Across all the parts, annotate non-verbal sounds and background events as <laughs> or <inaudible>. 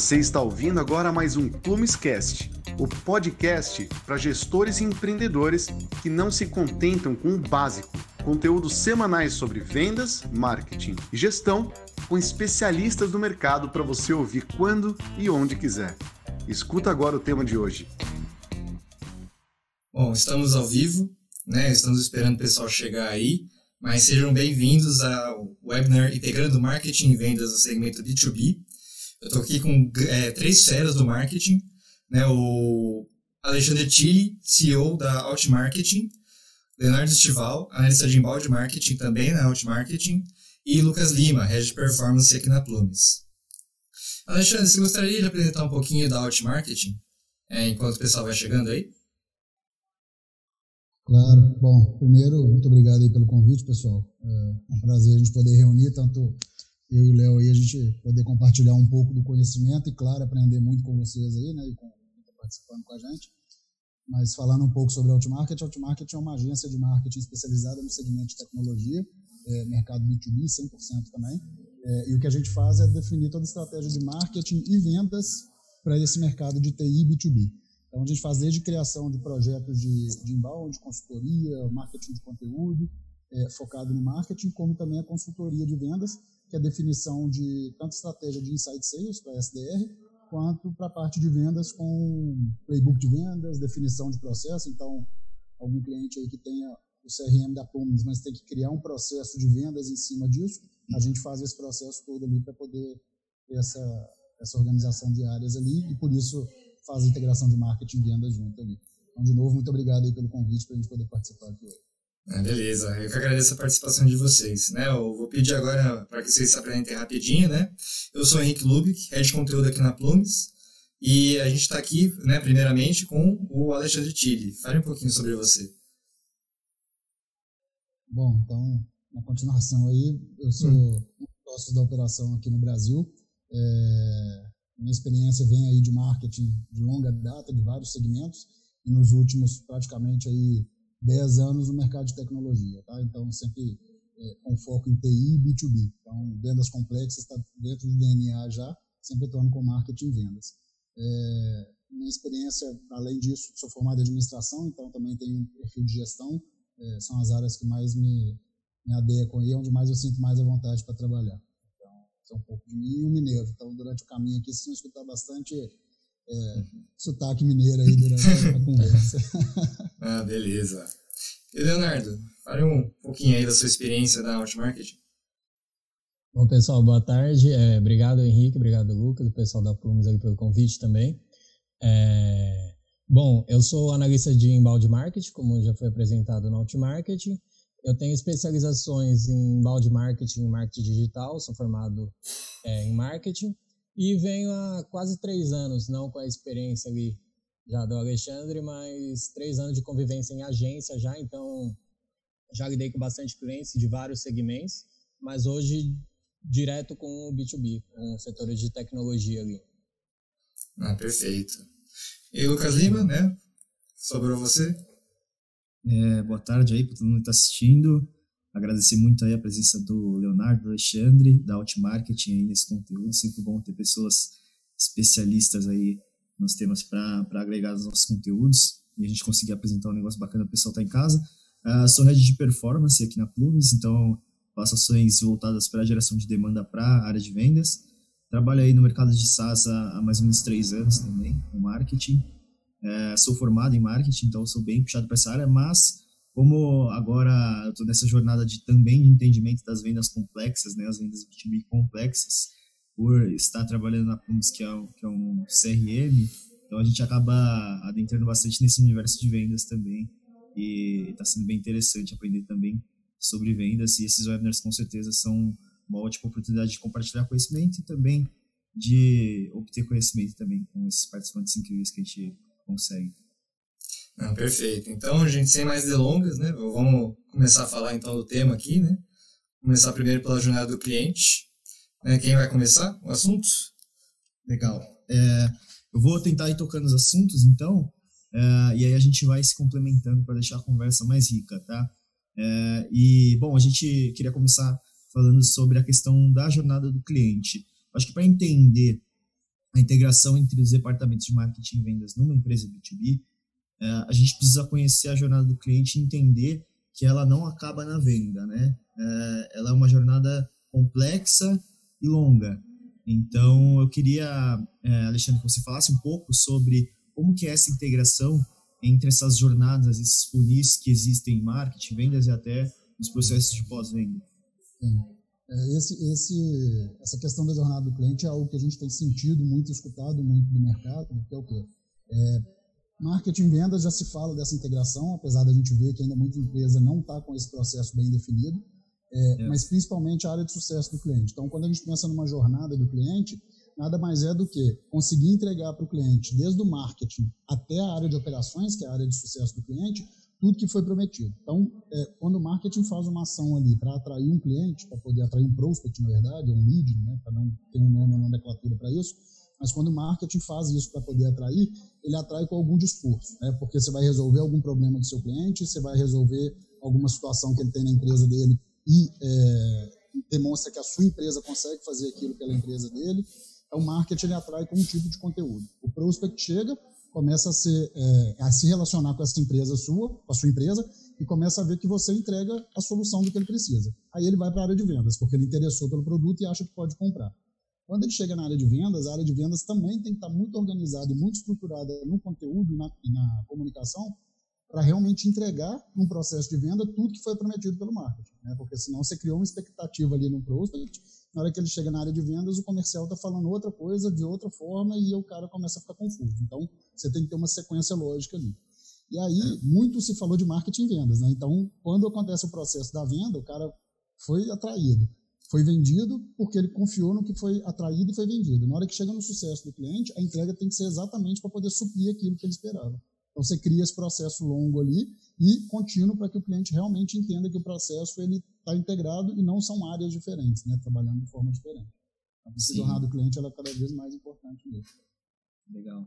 Você está ouvindo agora mais um Plumescast, o podcast para gestores e empreendedores que não se contentam com o básico. Conteúdos semanais sobre vendas, marketing e gestão com especialistas do mercado para você ouvir quando e onde quiser. Escuta agora o tema de hoje. Bom, estamos ao vivo, né? Estamos esperando o pessoal chegar aí, mas sejam bem-vindos ao webinar Integrando Marketing e Vendas no segmento B2B. Eu estou aqui com é, três feras do marketing, né? O Alexandre Tilly, CEO da Outmarketing, Leonardo Estival, analista de embalde marketing também na Outmarketing, e Lucas Lima, Head de Performance aqui na Plumes. Alexandre, você gostaria de apresentar um pouquinho da Outmarketing, é, enquanto o pessoal vai chegando aí? Claro. Bom, primeiro, muito obrigado aí pelo convite, pessoal. É um prazer a gente poder reunir tanto eu e o Léo aí, a gente poder compartilhar um pouco do conhecimento e, claro, aprender muito com vocês aí, né, e com quem está participando com a gente. Mas falando um pouco sobre a Outmarket, a Outmarket é uma agência de marketing especializada no segmento de tecnologia, é, mercado B2B, 100% também. É, e o que a gente faz é definir toda a estratégia de marketing e vendas para esse mercado de TI B2B. Então, a gente faz desde criação de projetos de, de inbound, de consultoria, marketing de conteúdo, é, focado no marketing, como também a consultoria de vendas, que é a definição de tanto estratégia de inside sales para SDR, quanto para a parte de vendas com playbook de vendas, definição de processo. Então, algum cliente aí que tenha o CRM da Plumes, mas tem que criar um processo de vendas em cima disso, a gente faz esse processo todo ali para poder ter essa, essa organização de áreas ali e por isso faz a integração de marketing e vendas junto ali. Então, de novo, muito obrigado aí pelo convite para a gente poder participar aqui hoje. Ah, beleza, eu que agradeço a participação de vocês. Né? Eu vou pedir agora para que vocês se apresentem rapidinho. Né? Eu sou Henrique Lubick, head de conteúdo aqui na Plumes, e a gente está aqui, né, primeiramente, com o Alexandre Tilly. Fale um pouquinho sobre você. Bom, então, na continuação aí, eu sou hum. um dos sócios da operação aqui no Brasil. É, minha experiência vem aí de marketing de longa data, de vários segmentos, e nos últimos praticamente aí 10 anos no mercado de tecnologia, tá? Então, sempre é, com foco em TI e B2B. Então, vendas complexas está dentro do DNA já, sempre torno com marketing e vendas. É, minha experiência, além disso, sou formado em administração, então também tenho um perfil de gestão, é, são as áreas que mais me, me adequam e onde mais eu sinto mais a vontade para trabalhar. Então, é um pouco de mim e um mineiro. Então, durante o caminho aqui, vocês vão escutar bastante é, sotaque mineiro aí durante a <laughs> conversa. ah, beleza. E Leonardo, fale um pouquinho aí da sua experiência da Outmarket. Bom, pessoal, boa tarde. É, obrigado, Henrique, obrigado, Lucas, o pessoal da Plumes aí pelo convite também. É, bom, eu sou analista de embalde marketing, como já foi apresentado no Outmarket. Eu tenho especializações em embalde marketing e marketing digital, sou formado é, em marketing e venho há quase três anos, não com a experiência ali já do Alexandre, mas três anos de convivência em agência já, então já lidei com bastante clientes de vários segmentos, mas hoje direto com o B2B, com setores de tecnologia ali. Ah, perfeito. E Lucas Lima, né? Sobrou você. É, boa tarde aí para todo mundo que está assistindo. Agradecer muito aí a presença do Leonardo, do Alexandre, da Outmarketing aí nesse conteúdo. Sempre bom ter pessoas especialistas aí nos temas para agregar os nossos conteúdos e a gente conseguir apresentar um negócio bacana para o pessoal estar tá em casa. Uh, sou head de performance aqui na Plumes, então faço ações voltadas para a geração de demanda para a área de vendas. Trabalho aí no mercado de SaaS há, mais ou menos três anos também, com marketing. Uh, sou formado em marketing, então sou bem puxado para essa área, mas como agora eu estou nessa jornada de também de entendimento das vendas complexas, né, as vendas B2B complexas, por estar trabalhando na Plumes, que é, um, que é um CRM, então a gente acaba adentrando bastante nesse universo de vendas também. E está sendo bem interessante aprender também sobre vendas. E esses webinars, com certeza, são uma ótima oportunidade de compartilhar conhecimento e também de obter conhecimento também com esses participantes incríveis que a gente consegue. Ah, perfeito. Então, gente, sem mais delongas, né? Vamos começar a falar então do tema aqui, né? Começar primeiro pela jornada do cliente. É, quem vai começar o assunto? Legal. É, eu vou tentar ir tocando os assuntos, então, é, e aí a gente vai se complementando para deixar a conversa mais rica, tá? É, e, bom, a gente queria começar falando sobre a questão da jornada do cliente. Acho que para entender a integração entre os departamentos de marketing e vendas numa empresa B2B, é, a gente precisa conhecer a jornada do cliente e entender que ela não acaba na venda, né? É, ela é uma jornada complexa e longa. Então, eu queria, é, Alexandre, que você falasse um pouco sobre como que é essa integração entre essas jornadas, esses funis que existem em marketing, vendas e até nos processos de pós-venda. É, esse, esse, essa questão da jornada do cliente é algo que a gente tem sentido muito, escutado muito do mercado, que é o quê? É, marketing e vendas já se fala dessa integração, apesar da gente ver que ainda muita empresa não está com esse processo bem definido, é, é. mas principalmente a área de sucesso do cliente. Então, quando a gente pensa numa jornada do cliente, nada mais é do que conseguir entregar para o cliente, desde o marketing até a área de operações, que é a área de sucesso do cliente, tudo que foi prometido. Então, é, quando o marketing faz uma ação ali para atrair um cliente, para poder atrair um prospect, na verdade, ou um lead, né, para não ter um nome ou nomenclatura para isso, mas quando o marketing faz isso para poder atrair, ele atrai com algum discurso, né, porque você vai resolver algum problema do seu cliente, você vai resolver alguma situação que ele tem na empresa dele e é, demonstra que a sua empresa consegue fazer aquilo pela empresa dele. Então, o marketing ele atrai com um tipo de conteúdo. O prospect chega, começa a, ser, é, a se relacionar com essa empresa sua, com a sua empresa, e começa a ver que você entrega a solução do que ele precisa. Aí ele vai para a área de vendas, porque ele interessou pelo produto e acha que pode comprar. Quando ele chega na área de vendas, a área de vendas também tem que estar muito organizada e muito estruturada no conteúdo e na, na comunicação para realmente entregar num processo de venda tudo que foi prometido pelo marketing. Né? Porque senão você criou uma expectativa ali no prospect na hora que ele chega na área de vendas, o comercial está falando outra coisa, de outra forma, e o cara começa a ficar confuso. Então, você tem que ter uma sequência lógica ali. E aí, é. muito se falou de marketing e vendas. Né? Então, quando acontece o processo da venda, o cara foi atraído. Foi vendido porque ele confiou no que foi atraído e foi vendido. Na hora que chega no sucesso do cliente, a entrega tem que ser exatamente para poder suprir aquilo que ele esperava. Então, você cria esse processo longo ali e contínuo para que o cliente realmente entenda que o processo ele está integrado e não são áreas diferentes, né, trabalhando de forma diferente. A jornada do cliente ela é cada vez mais importante mesmo. Legal.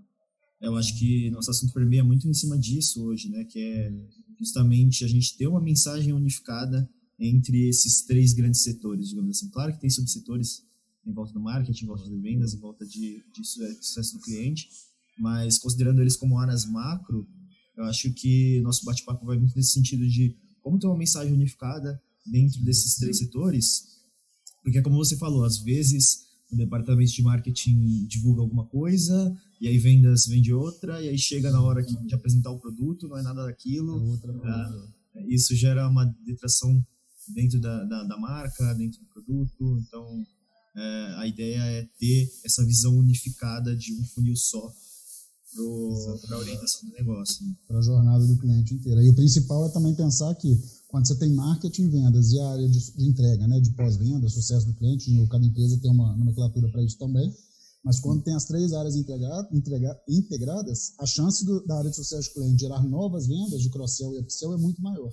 Eu acho que nosso assunto permeia muito em cima disso hoje, né, que é justamente a gente ter uma mensagem unificada entre esses três grandes setores, digamos assim. Claro que tem subsetores em volta do marketing, em volta de vendas, em volta de, de sucesso do cliente, mas considerando eles como áreas macro, eu acho que nosso bate-papo vai muito nesse sentido de como ter uma mensagem unificada dentro desses três setores, porque como você falou, às vezes o departamento de marketing divulga alguma coisa e aí vendas vende outra e aí chega na hora de apresentar o produto não é nada daquilo. É outra ah, isso gera uma detração dentro da, da, da, marca, dentro do produto. Então é, a ideia é ter essa visão unificada de um funil só para a orientação do negócio. Né? Para a jornada do cliente inteira. E o principal é também pensar que quando você tem marketing, vendas e a área de, de entrega, né, de pós-venda, sucesso do cliente, cada empresa tem uma nomenclatura para isso também, mas quando tem as três áreas integra, integra, integradas, a chance do, da área de sucesso do cliente gerar novas vendas de cross-sell e upsell é muito maior.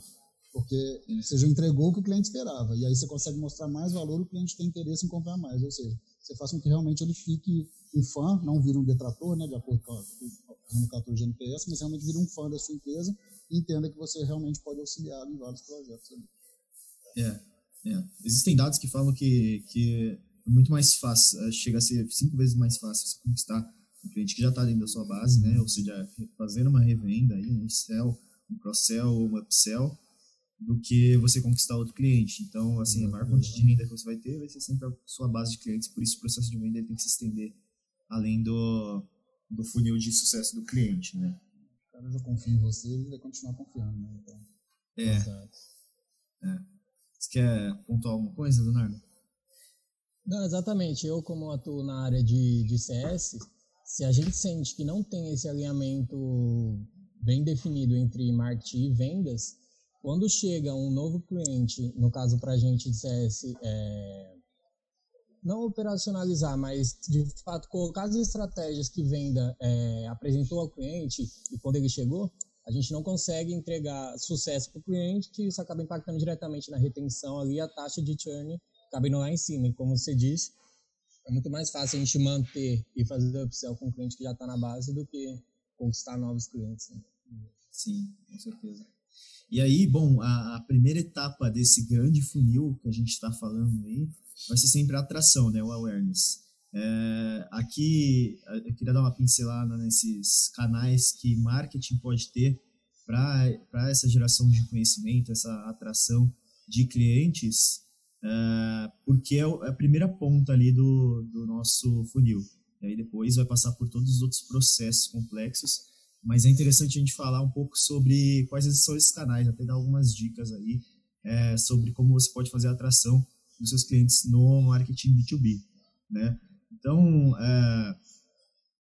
Porque você já entregou o que o cliente esperava. E aí você consegue mostrar mais valor, o cliente tem interesse em comprar mais. Ou seja, você faz com que realmente ele fique um fã, não vira um detrator, né, de acordo com a, a nomenclatura de NPS, mas realmente vira um fã da sua empresa entenda que você realmente pode auxiliar em vários projetos ali. É, é. Existem dados que falam que, que é muito mais fácil, é, chega a ser cinco vezes mais fácil você conquistar um cliente que já está dentro da sua base, né? Ou seja, fazer uma revenda, aí, um sell, um cross-sell ou um upsell, do que você conquistar outro cliente. Então, assim, a maior quantidade de renda que você vai ter vai ser sempre a sua base de clientes, por isso o processo de venda tem que se estender além do, do funil de sucesso do cliente, né? cara já confia em você, ele vai continuar confiando, né? Então, é. é. Você quer pontuar alguma coisa, Leonardo? Não, exatamente. Eu, como atuo na área de, de CS, se a gente sente que não tem esse alinhamento bem definido entre marketing e vendas, quando chega um novo cliente, no caso para a gente CS, é, não operacionalizar, mas de fato colocar as estratégias que venda é, apresentou ao cliente e quando ele chegou, a gente não consegue entregar sucesso para o cliente e isso acaba impactando diretamente na retenção ali, a taxa de churn acaba indo lá em cima. E como você disse, é muito mais fácil a gente manter e fazer upsell com o cliente que já está na base do que conquistar novos clientes. Né? Sim, com certeza. E aí, bom, a, a primeira etapa desse grande funil que a gente está falando aí vai ser sempre a atração, né, o awareness. É, aqui eu queria dar uma pincelada nesses canais que marketing pode ter para essa geração de conhecimento, essa atração de clientes, é, porque é, é a primeira ponta ali do, do nosso funil. E aí depois vai passar por todos os outros processos complexos, mas é interessante a gente falar um pouco sobre quais são esses canais, até dar algumas dicas aí é, sobre como você pode fazer a atração dos seus clientes no marketing B2B, né? Então, é,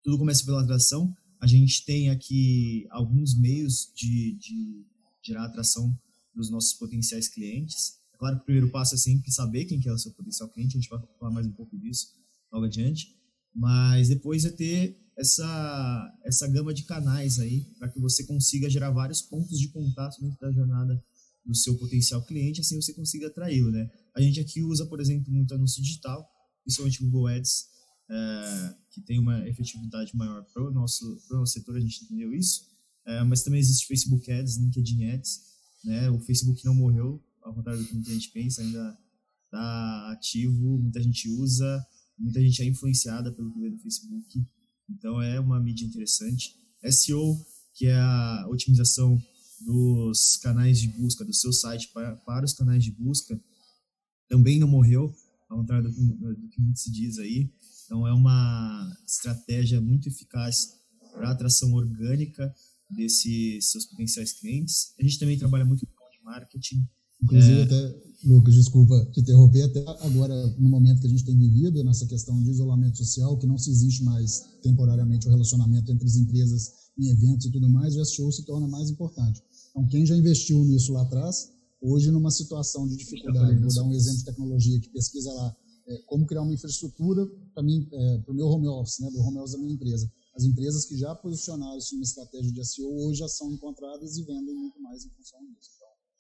tudo começa pela atração. A gente tem aqui alguns meios de, de gerar atração dos nossos potenciais clientes. É claro que o primeiro passo é sempre saber quem que é o seu potencial cliente, a gente vai falar mais um pouco disso logo adiante. Mas depois é ter essa, essa gama de canais aí para que você consiga gerar vários pontos de contato dentro da jornada do seu potencial cliente, assim você consiga atraí-lo, né? A gente aqui usa, por exemplo, muito anúncio digital, principalmente Google Ads, é, que tem uma efetividade maior para o nosso, nosso setor, a gente entendeu isso, é, mas também existe Facebook Ads, LinkedIn Ads, né? O Facebook não morreu, ao contrário do que muita gente pensa, ainda está ativo, muita gente usa, muita gente é influenciada pelo que vê no Facebook, então é uma mídia interessante. SEO, que é a otimização dos canais de busca, do seu site para, para os canais de busca, também não morreu, ao contrário do que, do que muito se diz aí. Então, é uma estratégia muito eficaz para atração orgânica desses seus potenciais clientes. A gente também trabalha muito com marketing. Inclusive, é... até, Lucas, desculpa te interromper, até agora, no momento que a gente tem vivido, nessa questão de isolamento social, que não se existe mais temporariamente o relacionamento entre as empresas em eventos e tudo mais, o SEO se torna mais importante. Então, quem já investiu nisso lá atrás, hoje numa situação de dificuldade, vou dar um exemplo de tecnologia que pesquisa lá, é, como criar uma infraestrutura para é, para o meu home office, né, do home office da minha empresa. As empresas que já posicionaram isso numa estratégia de SEO hoje já são encontradas e vendem muito mais em função disso.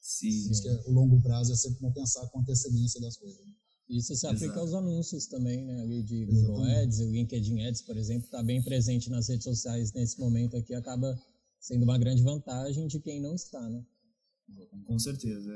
Sim. Que é, o longo prazo é sempre bom pensar com antecedência das coisas. Né? Isso se aplica Exato. aos anúncios também, né? Ali de Google Exatamente. Ads, o LinkedIn Ads, por exemplo, está bem presente nas redes sociais nesse momento aqui, acaba sendo uma grande vantagem de quem não está, né? Com certeza.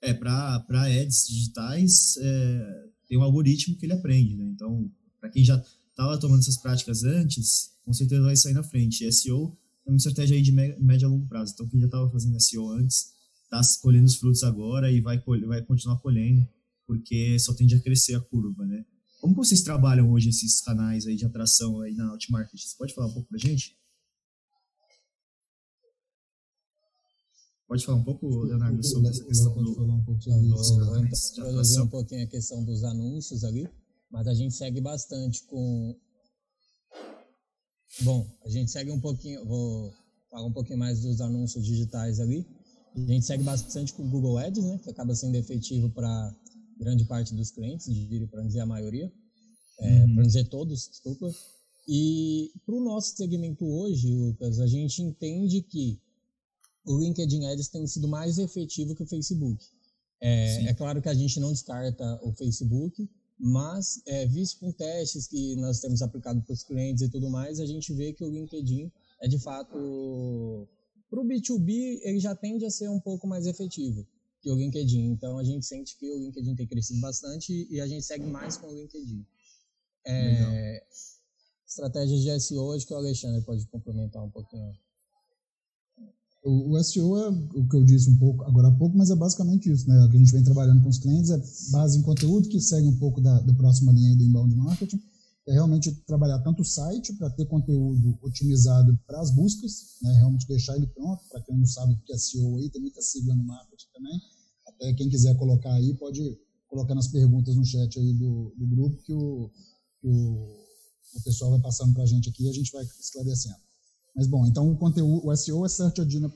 É, é para ads digitais, é, tem um algoritmo que ele aprende, né? Então, para quem já estava tomando essas práticas antes, com certeza vai sair na frente. SEO é uma estratégia aí de médio a longo prazo. Então, quem já estava fazendo SEO antes, está colhendo os frutos agora e vai, vai continuar colhendo, porque só tende a crescer a curva, né? Como vocês trabalham hoje esses canais aí de atração aí na Outmarket? Você pode falar um pouco para gente? Pode falar um pouco, Leonardo, sobre essa questão do... falar um pouco sobre isso. Vou introduzir um pouquinho a questão dos anúncios ali, mas a gente segue bastante com... Bom, a gente segue um pouquinho, vou falar um pouquinho mais dos anúncios digitais ali. A gente segue bastante com o Google Ads, né, que acaba sendo efetivo para grande parte dos clientes, para dizer a maioria, é, uhum. para dizer todos, desculpa. E para o nosso segmento hoje, Lucas, a gente entende que o LinkedIn Ads tem sido mais efetivo que o Facebook. É, é claro que a gente não descarta o Facebook, mas é, visto com testes que nós temos aplicado para os clientes e tudo mais, a gente vê que o LinkedIn é de fato para o B2B ele já tende a ser um pouco mais efetivo que o LinkedIn. Então a gente sente que o LinkedIn tem crescido bastante e a gente segue mais com o LinkedIn. É, estratégias de SEO, acho que o Alexandre pode complementar um pouquinho. O, SEO é o que eu disse um pouco agora há pouco, mas é basicamente isso, né? O que a gente vem trabalhando com os clientes é base em conteúdo que segue um pouco da, da próxima linha do inbound marketing, é realmente trabalhar tanto o site para ter conteúdo otimizado para as buscas, né? realmente deixar ele pronto, para quem não sabe o que é SEO aí, tem muita sigla no marketing também, até quem quiser colocar aí pode colocar nas perguntas no chat aí do, do grupo que o, que o, o pessoal vai passando para a gente aqui e a gente vai esclarecendo. Mas bom, então o conteúdo, o SEO é Search Engine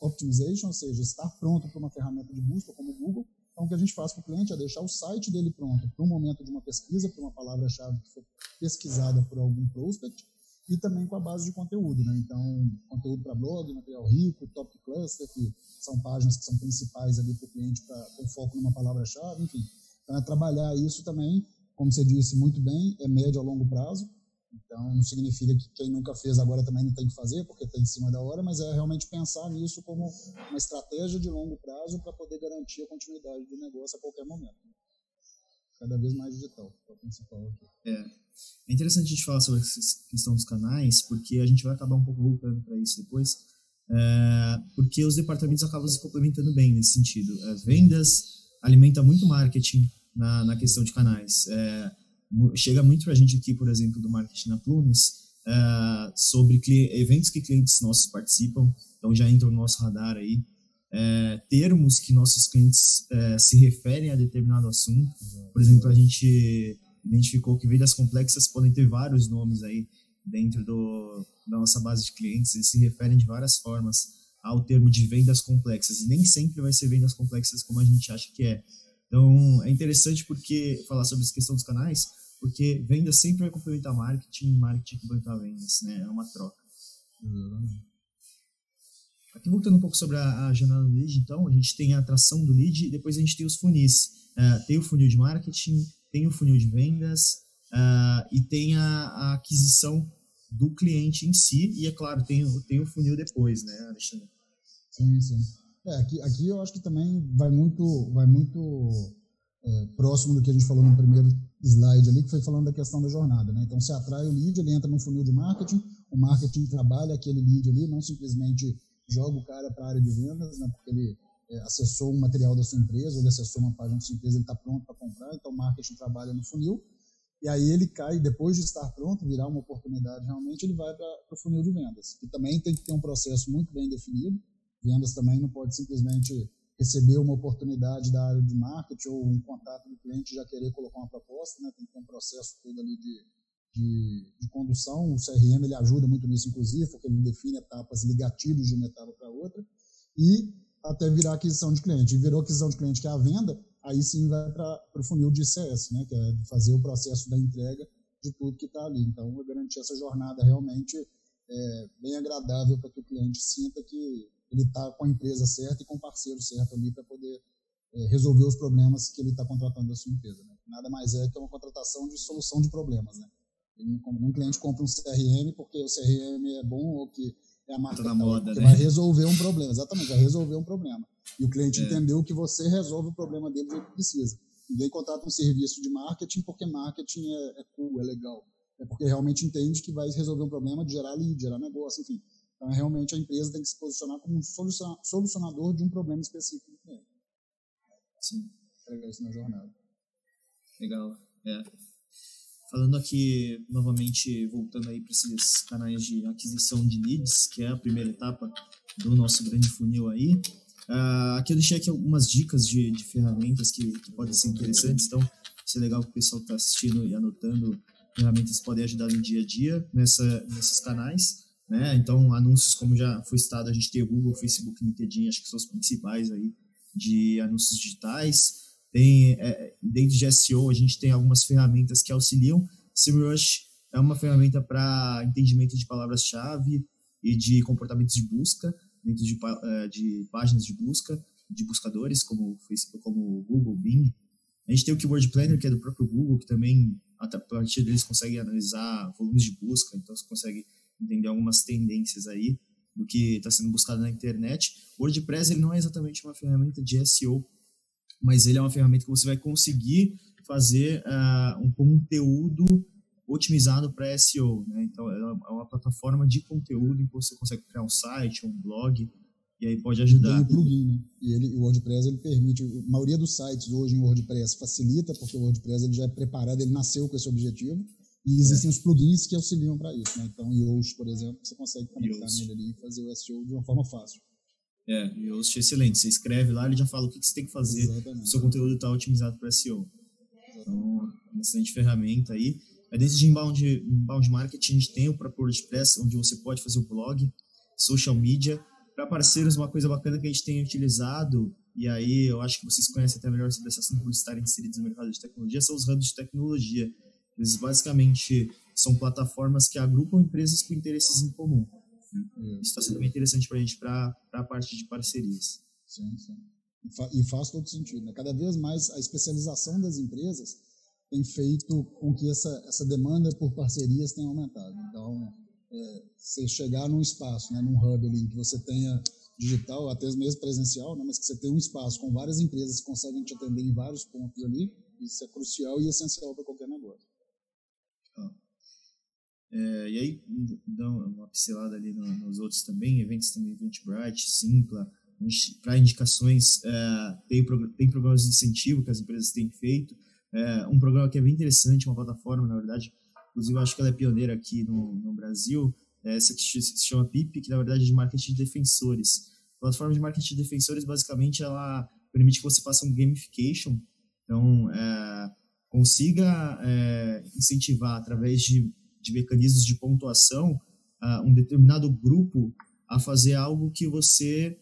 Optimization, ou seja, estar pronto para uma ferramenta de busca como o Google. O que a gente faz para o cliente é deixar o site dele pronto para o momento de uma pesquisa, para uma palavra-chave que for pesquisada por algum prospect, e também com a base de conteúdo, né? Então, conteúdo para blog, material rico, top cluster, que são páginas que são principais ali para o cliente pra, com foco numa palavra-chave, enfim. Então, é trabalhar isso também, como você disse muito bem, é médio a longo prazo, então, não significa que quem nunca fez agora também não tem que fazer, porque está em cima da hora, mas é realmente pensar nisso como uma estratégia de longo prazo para poder garantir a continuidade do negócio a qualquer momento. cada vez mais digital, é o principal aqui. É. É interessante a gente falar sobre essa questão dos canais, porque a gente vai acabar um pouco voltando para isso depois, é, porque os departamentos acabam se complementando bem nesse sentido. As vendas alimenta muito marketing na, na questão de canais. É, chega muito para a gente aqui, por exemplo, do marketing na Plumes, é, sobre eventos que clientes nossos participam, então já entra no nosso radar aí, é, termos que nossos clientes é, se referem a determinado assunto. Por exemplo, a gente identificou que vendas complexas podem ter vários nomes aí dentro do, da nossa base de clientes, eles se referem de várias formas ao termo de vendas complexas, e nem sempre vai ser vendas complexas como a gente acha que é. Então, é interessante porque falar sobre essa questão dos canais, porque venda sempre vai complementar marketing, marketing complementar vendas, né? É uma troca. Aqui voltando um pouco sobre a, a, jornada do lead, então, a gente tem a atração do lead e depois a gente tem os funis. Uh, tem o funil de marketing, tem o funil de vendas uh, e tem a, a, aquisição do cliente em si e, é claro, tem, tem o funil depois, né, Alexandre? Sim, sim. É, aqui, aqui eu acho que também vai muito, vai muito é, próximo do que a gente falou no primeiro slide ali, que foi falando da questão da jornada. Né? Então, se atrai o lead, ele entra no funil de marketing, o marketing trabalha aquele lead ali, não simplesmente joga o cara para a área de vendas, né? porque ele é, acessou um material da sua empresa, ele acessou uma página da sua empresa, ele está pronto para comprar, então o marketing trabalha no funil, e aí ele cai, depois de estar pronto, virar uma oportunidade realmente, ele vai para o funil de vendas, que também tem que ter um processo muito bem definido, vendas também não pode simplesmente receber uma oportunidade da área de marketing ou um contato do cliente já querer colocar uma proposta, né? tem que ter um processo todo ali de, de, de, condução. O CRM ele ajuda muito nisso, inclusive, porque ele define etapas gatilhos de uma etapa para outra, e até virar aquisição de cliente. E virou aquisição de cliente, que é a venda, aí sim vai para o funil de CS, né? que é fazer o processo da entrega de tudo que está ali. Então, garantir essa jornada realmente é, bem agradável para que o cliente sinta que ele está com a empresa certa e com o parceiro certo ali para poder é, resolver os problemas que ele está contratando da sua empresa. Né? Nada mais é que uma contratação de solução de problemas. Né? Um cliente compra um CRM porque o CRM é bom ou que é a marca tá moda, né? vai resolver um problema. Exatamente, vai resolver um problema. E o cliente é. entendeu que você resolve o problema dele do que precisa. Ninguém contrata um serviço de marketing porque marketing é, é cool, é legal. É porque realmente entende que vai resolver um problema de gerar lead, gerar negócio, enfim. Então, realmente, a empresa tem que se posicionar como um solucionador de um problema específico do cliente. Sim. Pegar isso na jornada. Legal. É. Falando aqui, novamente, voltando aí para esses canais de aquisição de leads, que é a primeira etapa do nosso grande funil aí. Uh, aqui eu deixei aqui algumas dicas de, de ferramentas que, que, podem ser interessantes, então, se é legal que o pessoal está assistindo e anotando ferramentas que podem ajudar no dia a dia nessa, nesses canais. Né? Então, anúncios, como já foi citado, a gente tem o Google, Facebook, LinkedIn, acho que são os principais aí de anúncios digitais. Tem, é, dentro de SEO, a gente tem algumas ferramentas que auxiliam. SEMrush é uma ferramenta para entendimento de palavras-chave e de comportamentos de busca dentro de, é, de páginas de busca, de buscadores como Facebook, como Google, Bing. A gente tem o Keyword Planner, que é do próprio Google, que também, a partir deles, consegue analisar volumes de busca, então você consegue entender algumas tendências aí do que está sendo buscado na internet. O WordPress ele não é exatamente uma ferramenta de SEO, mas ele é uma ferramenta que você vai conseguir fazer uh, um conteúdo otimizado para SEO. Né? Então, é uma plataforma de conteúdo em que você consegue criar um site, um blog, e aí pode ajudar. Tem o plugin, né? E ele, o WordPress ele permite, a maioria dos sites hoje em WordPress facilita, porque o WordPress ele já é preparado, ele nasceu com esse objetivo. E existem é. os plugins que auxiliam para isso, né? Então, Yoast, por exemplo, você consegue conectar Yoast. nele ali e fazer o SEO de uma forma fácil. É, Yoast é excelente. Você escreve lá, ele já fala o que você tem que fazer. Exatamente. O seu conteúdo está otimizado para SEO. Então, uma excelente ferramenta aí. Aí dentro de inbound, inbound marketing, a gente tem o próprio WordPress, onde você pode fazer o blog, social media. Para parceiros, uma coisa bacana que a gente tem utilizado, e aí eu acho que vocês conhecem até melhor sobre essa por estarem inseridos no mercado de tecnologia, são os hubs de tecnologia eles basicamente são plataformas que agrupam empresas com interesses em comum. Isso está sendo bem interessante para a gente, para a parte de parcerias. Sim, sim. E faz todo sentido. Né? Cada vez mais a especialização das empresas tem feito com que essa, essa demanda por parcerias tenha aumentado. Então, é, você chegar num espaço, né, num hub ali, que você tenha digital, até mesmo presencial, né, mas que você tenha um espaço com várias empresas que conseguem te atender em vários pontos ali, Isso é crucial e essencial para qualquer negócio. É, e aí, dá uma pincelada ali nos outros também, eventos também, Eventbrite, Simpla, para indicações, é, tem, tem programas de incentivo que as empresas têm feito, é, um programa que é bem interessante, uma plataforma, na verdade, inclusive eu acho que ela é pioneira aqui no, no Brasil, é essa que se chama PIP, que na verdade é de marketing de defensores. A plataforma de marketing de defensores, basicamente, ela permite que você faça um gamification, então, é, consiga é, incentivar através de, de mecanismos de pontuação uh, um determinado grupo a fazer algo que você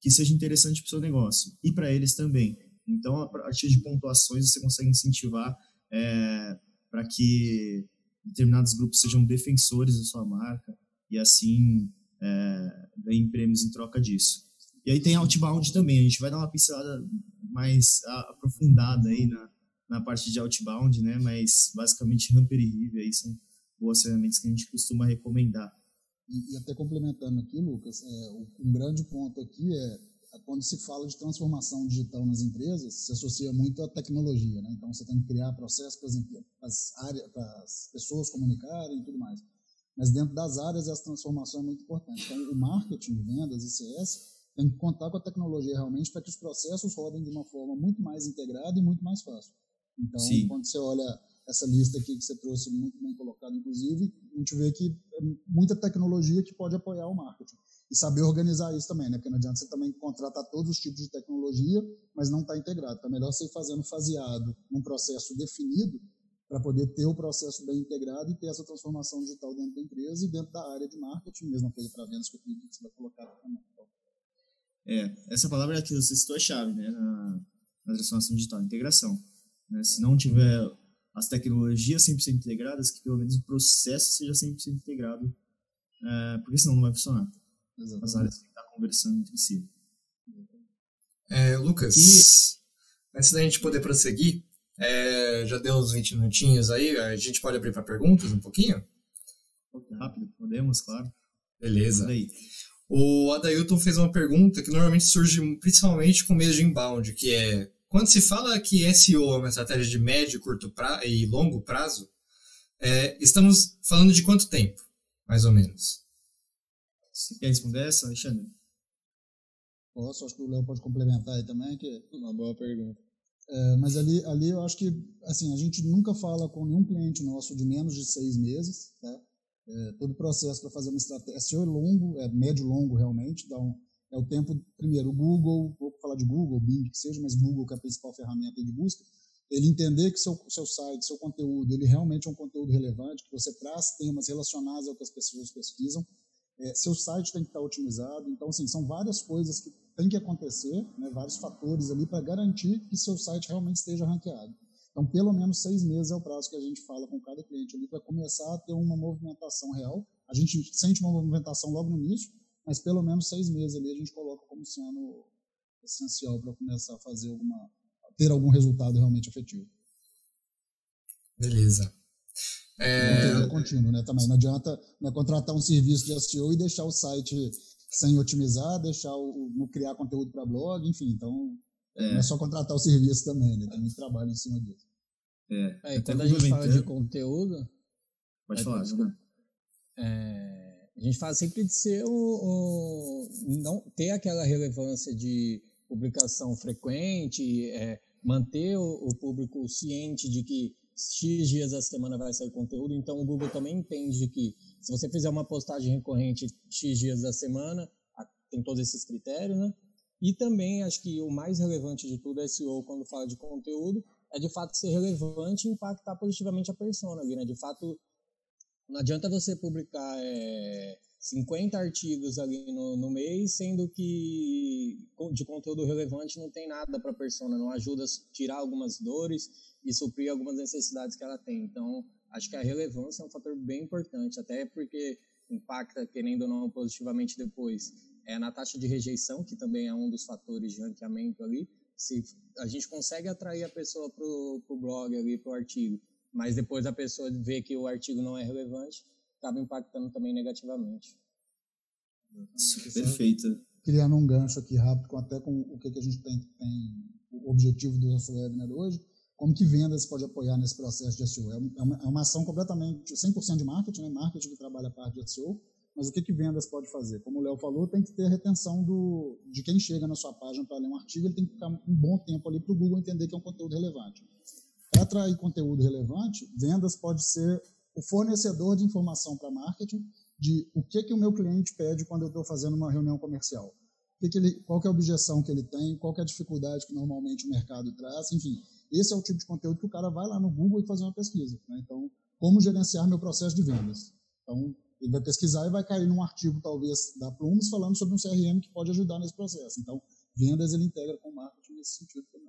que seja interessante para o seu negócio e para eles também. Então, a partir de pontuações, você consegue incentivar é, para que determinados grupos sejam defensores da sua marca e assim é, ganhem prêmios em troca disso. E aí tem outbound também, a gente vai dar uma pincelada mais aprofundada aí na, na parte de outbound, né? Mas basicamente Hamper e Rive aí são boas ferramentas que a gente costuma recomendar. E, e até complementando aqui, Lucas, é, um grande ponto aqui é, é quando se fala de transformação digital nas empresas, se associa muito à tecnologia, né? Então você tem que criar processos para as áreas, para as pessoas comunicarem e tudo mais. Mas dentro das áreas essa transformação é muito importante. Então o marketing, vendas e CS tem que contar com a tecnologia realmente para que os processos rodem de uma forma muito mais integrada e muito mais fácil. Então, Sim. quando você olha essa lista aqui que você trouxe muito bem colocada, inclusive, a gente vê que é muita tecnologia que pode apoiar o marketing. E saber organizar isso também, né? Porque não adianta você também contratar todos os tipos de tecnologia, mas não está integrado. Está melhor você ir fazendo faseado num processo definido para poder ter o processo bem integrado e ter essa transformação digital dentro da empresa e dentro da área de marketing, mesma coisa para vendas que que você vai colocar também. Então. É, essa palavra que você citou é chave, né? Na, na transformação digital, integração. Né? Se não tiver as tecnologias 100% integradas, que pelo menos o processo seja 100% integrado, é, porque senão não vai funcionar. Exatamente. As áreas têm que estar conversando entre si. É, Lucas, e... antes da gente poder prosseguir, é, já deu uns 20 minutinhos aí, a gente pode abrir para perguntas um pouquinho? Rápido, podemos, claro. Beleza. O Adailton fez uma pergunta que normalmente surge principalmente com medo de inbound, que é quando se fala que SEO é uma estratégia de médio, curto prazo e longo prazo, é, estamos falando de quanto tempo, mais ou menos? Você quer responder essa, Alexandre? Posso, acho que o Léo pode complementar aí também, que é uma boa pergunta. É, mas ali, ali eu acho que assim a gente nunca fala com nenhum cliente nosso de menos de seis meses, tá? É, todo o processo para fazer uma estratégia SEO é longo, é médio longo realmente, então é o tempo, primeiro, o Google, vou falar de Google, Bing, que seja, mas Google que é a principal ferramenta de busca, ele entender que seu, seu site, seu conteúdo, ele realmente é um conteúdo relevante, que você traz temas relacionados ao que as pessoas pesquisam, é, seu site tem que estar otimizado, então, assim, são várias coisas que tem que acontecer, né, vários fatores ali para garantir que seu site realmente esteja ranqueado. Então, pelo menos seis meses é o prazo que a gente fala com cada cliente ali para começar a ter uma movimentação real. A gente sente uma movimentação logo no início, mas pelo menos seis meses ali a gente coloca como sendo essencial para começar a fazer alguma ter algum resultado realmente efetivo. Beleza. É... é contínuo, né? Também não adianta né, contratar um serviço de SEO e deixar o site sem otimizar, deixar o, não criar conteúdo para blog, enfim. Então é. não é só contratar o serviço também, né? Tem muito trabalho em cima disso. É. é quando a gente fala de conteúdo, pode falar. Desculpa. É, a gente fala sempre de ser não ter aquela relevância de publicação frequente, é, manter o, o, público ciente de que X dias da semana vai sair conteúdo. Então o Google também entende que se você fizer uma postagem recorrente X dias da semana, tem todos esses critérios, né? E também acho que o mais relevante de tudo é SEO quando fala de conteúdo é de fato ser relevante e impactar positivamente a persona, né? De fato não adianta você publicar é, 50 artigos ali no, no mês, sendo que de conteúdo relevante não tem nada para a persona, não ajuda a tirar algumas dores e suprir algumas necessidades que ela tem. Então, acho que a relevância é um fator bem importante, até porque impacta, querendo ou não, positivamente depois. É na taxa de rejeição, que também é um dos fatores de ranqueamento ali. Se a gente consegue atrair a pessoa para o blog ali, para o artigo, mas depois a pessoa vê que o artigo não é relevante, acaba impactando também negativamente. Perfeito. Criando um gancho aqui rápido, com, até com o que, que a gente tem, tem, o objetivo do nosso webinar hoje, como que vendas pode apoiar nesse processo de SEO? É uma, é uma ação completamente 100% de marketing, né? marketing que trabalha a parte de SEO, mas o que, que vendas pode fazer? Como o Léo falou, tem que ter a retenção do, de quem chega na sua página para ler um artigo, ele tem que ficar um bom tempo ali para o Google entender que é um conteúdo relevante. Para atrair conteúdo relevante, vendas pode ser o fornecedor de informação para marketing de o que, que o meu cliente pede quando eu estou fazendo uma reunião comercial. Que que ele, qual que é a objeção que ele tem, qual que é a dificuldade que normalmente o mercado traz, enfim. Esse é o tipo de conteúdo que o cara vai lá no Google e fazer uma pesquisa. Né? Então, como gerenciar meu processo de vendas? Então, ele vai pesquisar e vai cair num artigo, talvez, da Plumes, falando sobre um CRM que pode ajudar nesse processo. Então, vendas ele integra com marketing nesse sentido também.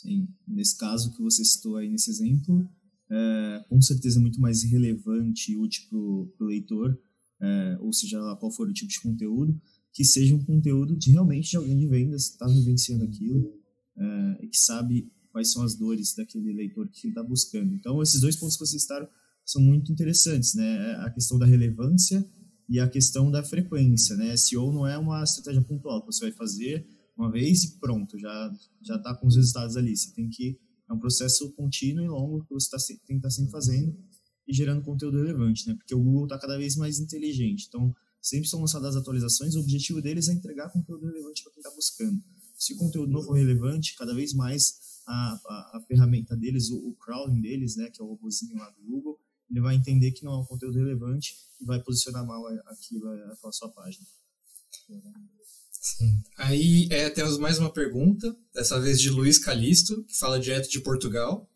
Sim, nesse caso que você citou aí nesse exemplo, é, com certeza é muito mais relevante e útil para o leitor, é, ou seja qual for o tipo de conteúdo, que seja um conteúdo de realmente de alguém de vendas que está vivenciando aquilo é, e que sabe quais são as dores daquele leitor que está buscando. Então, esses dois pontos que vocês citaram são muito interessantes, né? A questão da relevância e a questão da frequência, né? SEO não é uma estratégia pontual que você vai fazer uma vez e pronto, já já está com os resultados ali. Você tem que é um processo contínuo e longo que você tá, tem que estar tá sempre fazendo e gerando conteúdo relevante, né? Porque o Google está cada vez mais inteligente. Então, sempre são lançadas atualizações. O objetivo deles é entregar conteúdo relevante para quem está buscando. Se o conteúdo não for relevante, cada vez mais a, a, a ferramenta deles, o, o, crawling deles, né, que é o robôzinho lá do Google, ele vai entender que não é um conteúdo relevante e vai posicionar mal aquilo, aquela sua página. Sim. Aí é, temos mais uma pergunta, dessa vez de Luiz Calisto, que fala direto de Portugal.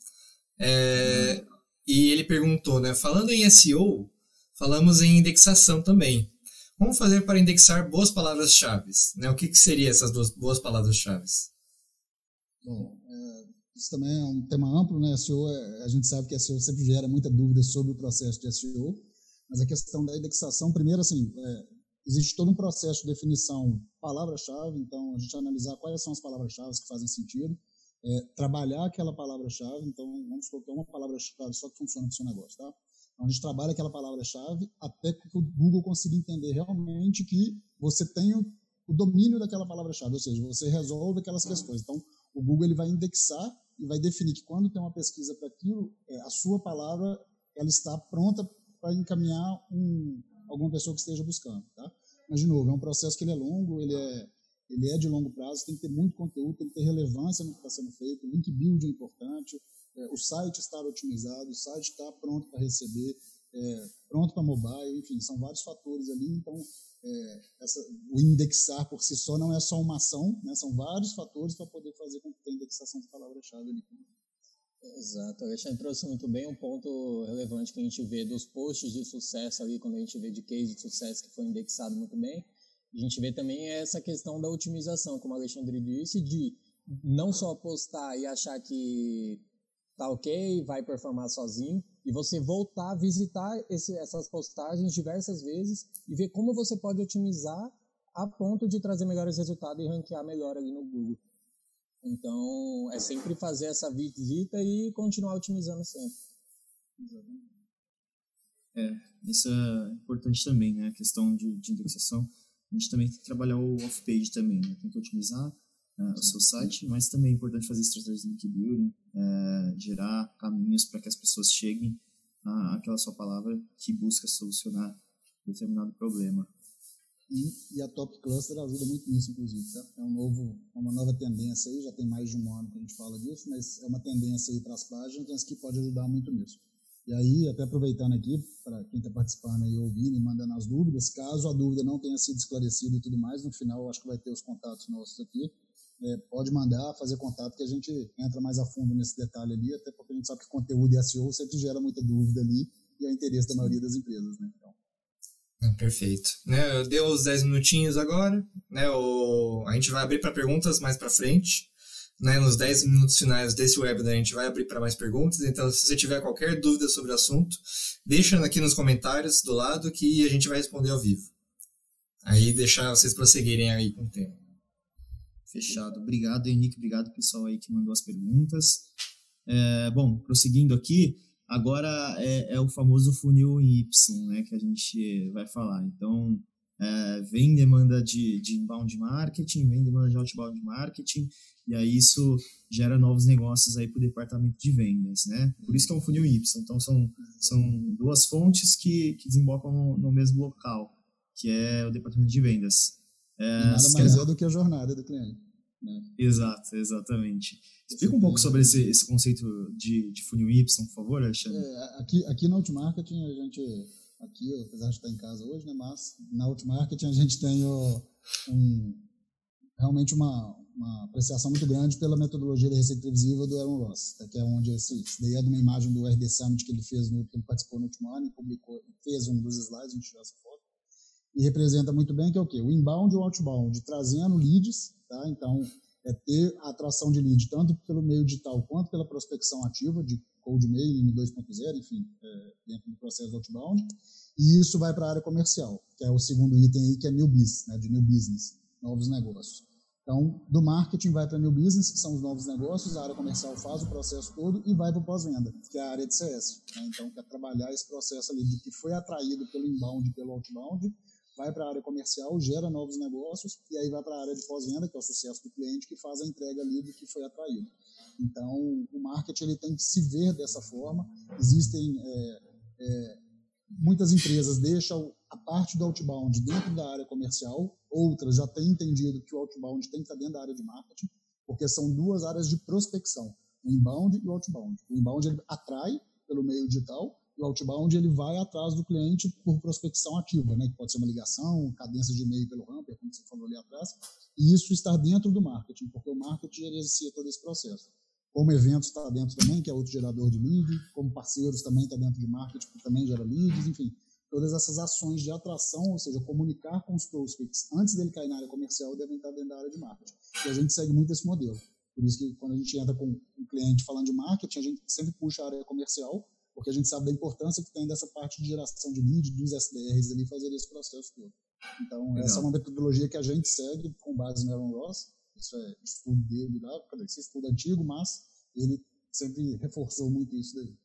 É, hum. E ele perguntou, né? Falando em SEO, falamos em indexação também. Como fazer para indexar boas palavras-chave? Né? O que, que seriam essas duas boas palavras-chave? Bom, isso também é um tema amplo, né? SEO, é, a gente sabe que SEO sempre gera muita dúvida sobre o processo de SEO, mas a questão da indexação, primeiro, assim, é, existe todo um processo de definição palavra-chave, então a gente analisar quais são as palavras-chave que fazem sentido, é, trabalhar aquela palavra-chave, então vamos que é uma palavra-chave só que funciona para o seu negócio, tá? Então a gente trabalha aquela palavra-chave até que o Google consiga entender realmente que você tem o, o domínio daquela palavra-chave, ou seja, você resolve aquelas questões. Então, o Google ele vai indexar e vai definir que quando tem uma pesquisa para aquilo, é, a sua palavra ela está pronta para encaminhar um, alguma pessoa que esteja buscando, tá? Mas de novo, é um processo que ele é longo, ele é ele é de longo prazo, tem que ter muito conteúdo, tem que ter relevância no que está sendo feito, link build é importante, é, o site estar otimizado, o site está pronto para receber, é, pronto para mobile, enfim, são vários fatores ali, então é, essa, o indexar por si só não é só uma ação, né? são vários fatores para poder fazer com que tenha indexação de palavra-chave ali. Exato, Alexandre trouxe muito bem um ponto relevante que a gente vê dos posts de sucesso ali, quando a gente vê de case de sucesso que foi indexado muito bem, a gente vê também essa questão da otimização, como o Alexandre disse, de não só postar e achar que tá ok, vai performar sozinho, e você voltar a visitar esse, essas postagens diversas vezes e ver como você pode otimizar a ponto de trazer melhores resultados e ranquear melhor ali no Google. Então, é sempre fazer essa visita e continuar otimizando sempre. É, isso é importante também, né? A questão de, de indexação. A gente também tem que trabalhar o off-page também, né? Tem que otimizar uh, o seu site, mas também é importante fazer estratégias de link building, uh, gerar caminhos para que as pessoas cheguem àquela sua palavra que busca solucionar determinado problema. E, e, a Top Cluster ajuda muito nisso, inclusive. Tá? É, um novo, é uma nova tendência aí, já tem mais de um ano que a gente fala disso, mas é uma tendência aí para as páginas que pode ajudar muito nisso. E aí, até aproveitando aqui, para quem está participando aí, ouvindo e mandando as dúvidas, caso a dúvida não tenha sido esclarecida e tudo mais, no final acho que vai ter os contatos nossos aqui é, pode mandar, fazer contato, que a gente entra mais a fundo nesse detalhe ali, até porque a gente sabe que conteúdo e SEO sempre gera muita dúvida ali, e é o interesse da maioria das empresas, né? Perfeito. Né, deu os 10 minutinhos agora, né, o, a gente vai abrir para perguntas mais para frente, né, nos 10 minutos finais desse webinar a gente vai abrir para mais perguntas, então se você tiver qualquer dúvida sobre o assunto, deixa aqui nos comentários do lado que a gente vai responder ao vivo. Aí deixar vocês prosseguirem aí com o tema. Fechado. Obrigado, Henrique. Obrigado, pessoal aí que mandou as perguntas. É, bom, prosseguindo aqui, agora é, é, o famoso funil em Y, né, que a gente vai falar. Então, é, vem demanda de, de inbound marketing, vem demanda de outbound marketing, e aí isso gera novos negócios aí para o departamento de vendas, né? Por isso que é um funil Y. Então são, são duas fontes que, que desembocam no, no mesmo local, que é o departamento de vendas. É, nada mais é do que a jornada do cliente. Né? Exato, exatamente. Explica um pouco sobre esse, esse conceito de, de funil Y, por favor, Alexandre. É, aqui, aqui na Outmarketing a gente aqui, apesar de estar em casa hoje, né, mas na Outmarketing a gente tem um, realmente uma, uma apreciação muito grande pela metodologia da receita previsível do Aaron Ross, tá, que é onde esse, isso daí é de uma imagem do RD Summit que ele fez, no, que ele participou no último ano e publicou, fez um dos slides, a gente tirou essa foto, e representa muito bem que é o quê? O inbound e o outbound, trazendo leads, tá? Então, é ter a atração de lead tanto pelo meio digital quanto pela prospecção ativa de cold mailing 2.0, enfim, é, dentro do processo outbound. E isso vai para a área comercial, que é o segundo item aí, que é new business, né, de new business, novos negócios. Então, do marketing vai para new business, que são os novos negócios, a área comercial faz o processo todo e vai para o pós-venda, que é a área de CS. Né? Então, quer trabalhar esse processo ali de que foi atraído pelo inbound pelo outbound, vai para a área comercial, gera novos negócios e aí vai para a área de pós-venda, que é o sucesso do cliente, que faz a entrega ali do que foi atraído. Então, o marketing ele tem que se ver dessa forma. Existem é, é, muitas empresas deixam a parte do outbound dentro da área comercial, outras já têm entendido que o outbound tem que estar dentro da área de marketing, porque são duas áreas de prospecção, o inbound e o outbound. O inbound ele atrai pelo meio digital, o outbound ele vai atrás do cliente por prospecção ativa, né, que pode ser uma ligação, cadência de e-mail pelo Hamper, como você falou ali atrás, e isso está dentro do marketing, porque o marketing inicia todo esse processo. Como eventos está dentro também, que é outro gerador de lead, como parceiros também está dentro de marketing, que também gera leads, enfim. Todas essas ações de atração, ou seja, comunicar com os prospects antes dele cair na área comercial, devem estar dentro da área de marketing. E a gente segue muito esse modelo. Por isso que quando a gente entra com um cliente falando de marketing, a gente sempre puxa a área comercial, porque a gente sabe da importância que tem dessa parte de geração de lead, dos SDRs ali, fazer esse processo todo. Então, essa é uma metodologia que a gente segue com base no Aaron Ross, isso é estudo dele lá, esse estudo antigo, mas ele sempre reforçou muito isso daí.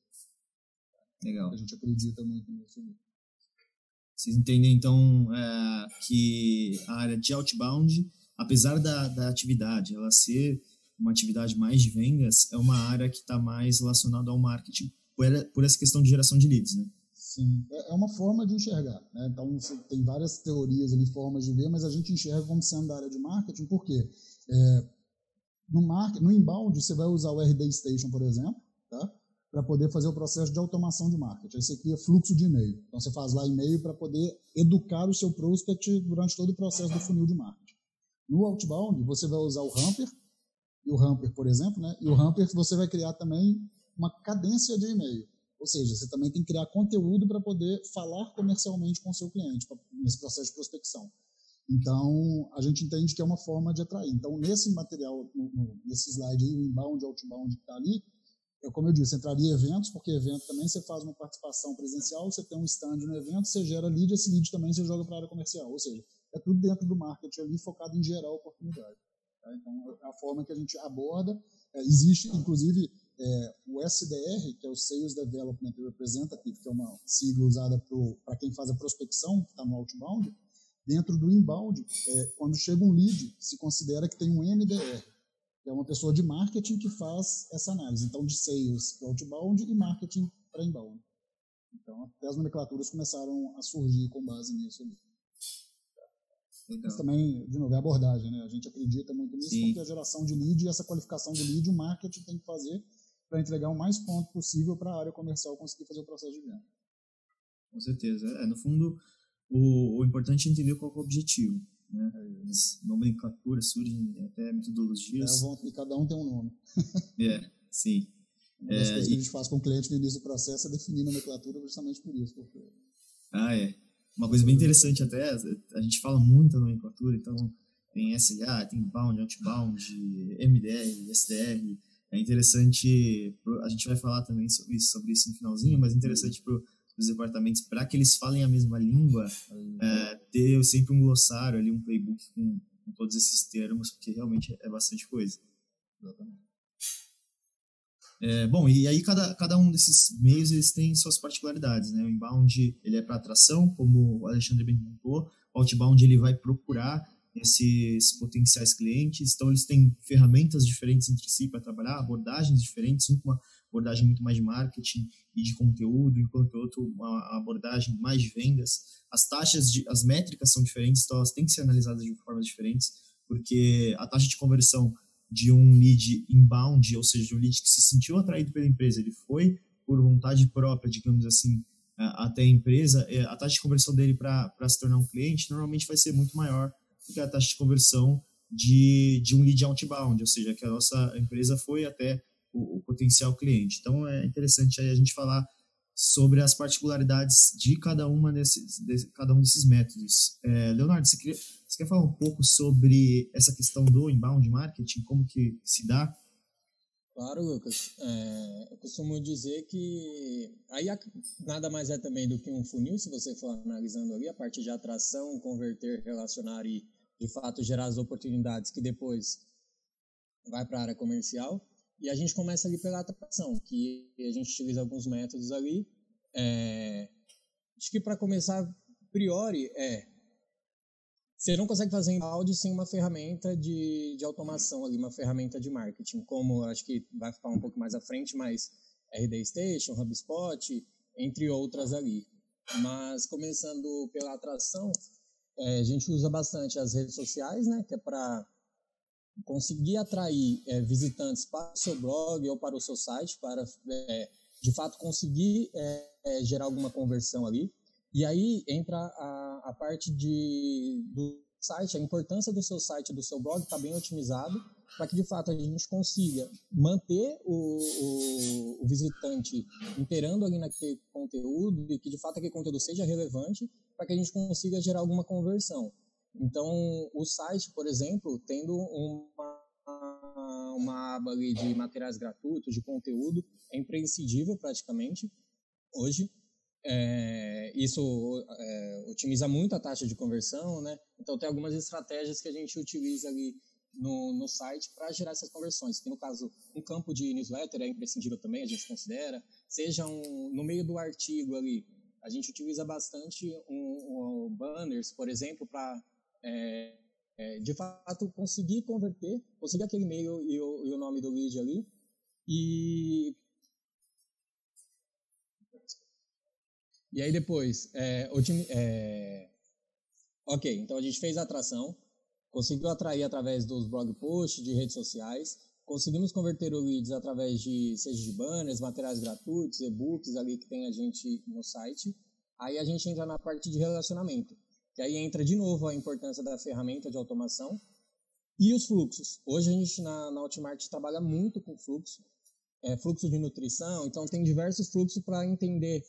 Legal. A gente acredita muito nisso. Vocês entendem, então, é, que a área de outbound, apesar da, da atividade ela ser uma atividade mais de vendas, é uma área que está mais relacionada ao marketing, por, essa questão de geração de leads, né? Sim, é, é uma forma de enxergar. Né? Então, tem várias teorias ali, formas de ver, mas a gente enxerga como sendo da área de marketing, por quê? É, no, market, no inbound, você vai usar o RD Station, por exemplo, tá? para poder fazer o processo de automação de marketing. Aí você cria fluxo de e-mail. Então, você faz lá e-mail para poder educar o seu prospect durante todo o processo do funil de marketing. No outbound, você vai usar o Hamper, e o Hamper, por exemplo, né? e o Hamper você vai criar também uma cadência de e-mail. Ou seja, você também tem que criar conteúdo para poder falar comercialmente com o seu cliente nesse processo de prospecção. Então, a gente entende que é uma forma de atrair. Então, nesse material, no, no, nesse slide aí, o inbound outbound que está ali, é como eu disse, entraria eventos, porque evento também você faz uma participação presencial, você tem um stand no evento, você gera lead, esse lead também você joga para a área comercial. Ou seja, é tudo dentro do marketing ali, focado em gerar oportunidade. Tá? Então, é a forma que a gente aborda. É, existe, inclusive, é, o SDR, que é o Sales Development Representative, que é uma sigla usada para quem faz a prospecção, que está no outbound, Dentro do inbound, é, quando chega um lead, se considera que tem um MDR, que é uma pessoa de marketing que faz essa análise. Então, de sales para outbound e marketing para inbound. Então, até as nomenclaturas começaram a surgir com base nisso ali. Mas também, de novo, é abordagem, né? A gente acredita muito nisso, Sim. porque a geração de lead e essa qualificação do lead, o marketing tem que fazer para entregar o mais ponto possível para a área comercial conseguir fazer o processo de venda. Com certeza. É, no fundo, o, o importante é entender qual é o objetivo. Né? Nomenclaturas surgem, até metodologias. É, e cada um tem um nome. <laughs> é, sim. Uma das é, coisas que a gente faz com o cliente no início do processo é definir nomenclatura justamente por isso. Porque... Ah, é. Uma coisa bem interessante até, a gente fala muito da nomenclatura, então tem SLA, tem inbound, outbound, MDR, SDR. É interessante, a gente vai falar também sobre isso, sobre isso no finalzinho, mas é interessante para dos departamentos para que eles falem a mesma língua, é, ter sempre um glossário ali, um playbook com, com, todos esses termos, porque realmente é bastante coisa. Exatamente. É, bom, e aí cada, cada um desses meios eles têm suas particularidades, né? O inbound ele é para atração, como o Alexandre bem contou, o outbound ele vai procurar esses potenciais clientes, então eles têm ferramentas diferentes entre si para trabalhar, abordagens diferentes, um com uma abordagem muito mais de marketing e de conteúdo, enquanto outro uma abordagem mais de vendas. As taxas, de, as métricas são diferentes, então elas têm que ser analisadas de formas diferentes, porque a taxa de conversão de um lead inbound, ou seja, de um lead que se sentiu atraído pela empresa, ele foi por vontade própria, digamos assim, até a empresa, é, a taxa de conversão dele para se tornar um cliente normalmente vai ser muito maior que a taxa de conversão de, de um lead outbound, ou seja, que a nossa empresa foi até o, o potencial cliente. Então é interessante aí a gente falar sobre as particularidades de cada uma desses, de, cada um desses métodos. É, Leonardo, você, queria, você quer falar um pouco sobre essa questão do inbound marketing, como que se dá? Claro, Lucas. É, eu costumo dizer que aí nada mais é também do que um funil, se você for analisando ali a parte de atração, converter, relacionar e de fato gerar as oportunidades que depois vai para a área comercial. E a gente começa ali pela atração, que a gente utiliza alguns métodos ali. É, acho que para começar, priori, é você não consegue fazer embalde sem uma ferramenta de, de automação ali, uma ferramenta de marketing, como acho que vai ficar um pouco mais à frente, mas RD Station, HubSpot, entre outras ali. Mas começando pela atração, é, a gente usa bastante as redes sociais, né, que é para conseguir atrair é, visitantes para o seu blog ou para o seu site, para é, de fato conseguir é, é, gerar alguma conversão ali. E aí entra a, a parte de, do site, a importância do seu site, do seu blog estar tá bem otimizado, para que de fato a gente consiga manter o, o, o, visitante inteirando ali naquele conteúdo e que de fato aquele conteúdo seja relevante, para que a gente consiga gerar alguma conversão. Então, o site, por exemplo, tendo uma, uma aba ali de materiais gratuitos, de conteúdo, é imprescindível praticamente hoje é, isso é, otimiza muito a taxa de conversão, né? Então tem algumas estratégias que a gente utiliza ali no, no site para gerar essas conversões. Que no caso, um campo de newsletter é imprescindível também, a gente considera. Seja um, no meio do artigo ali, a gente utiliza bastante um, um banners, por exemplo, para é, é, de fato conseguir converter, conseguir aquele e-mail e o, e o nome do lead ali. E E aí depois, é, é, ok, então a gente fez a atração, conseguiu atrair através dos blog posts, de redes sociais, conseguimos converter o leads através de, seja de banners, materiais gratuitos, e-books ali que tem a gente no site. Aí a gente entra na parte de relacionamento, que aí entra de novo a importância da ferramenta de automação e os fluxos. Hoje a gente na, na Outmart trabalha muito com fluxo, é, fluxo de nutrição, então tem diversos fluxos para entender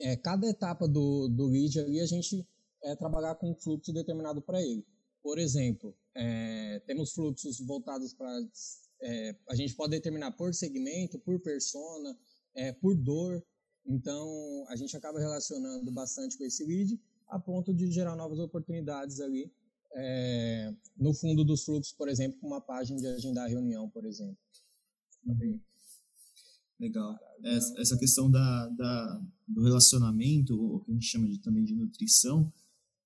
é, cada etapa do, do lead ali a gente é, trabalhar com um fluxo determinado para ele. Por exemplo, é, temos fluxos voltados para. É, a gente pode determinar por segmento, por persona, é, por dor. Então, a gente acaba relacionando bastante com esse lead a ponto de gerar novas oportunidades ali é, no fundo dos fluxos, por exemplo, com uma página de agendar reunião, por exemplo. Uhum. Legal. Essa, essa questão da, da, do relacionamento, o que a gente chama de, também de nutrição,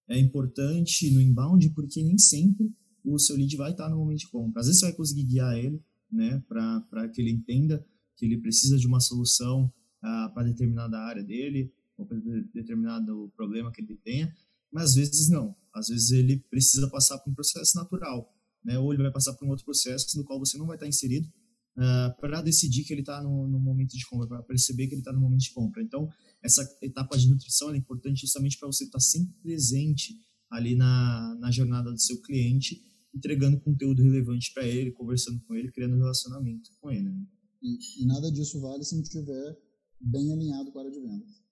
é importante no inbound porque nem sempre o seu lead vai estar no momento de compra. Às vezes você vai conseguir guiar ele, né, para que ele entenda que ele precisa de uma solução ah, para determinada área dele ou para determinado problema que ele tenha, mas às vezes não. Às vezes ele precisa passar por um processo natural, né, ou ele vai passar por um outro processo no qual você não vai estar inserido uh, ah, para decidir que ele está no, no, momento de compra, para perceber que ele está no momento de compra. Então, essa etapa de nutrição é importante justamente para você estar tá sempre presente ali na, na jornada do seu cliente, entregando conteúdo relevante para ele, conversando com ele, criando relacionamento com ele. Né? E, e, nada disso vale se não estiver bem alinhado com a área de vendas.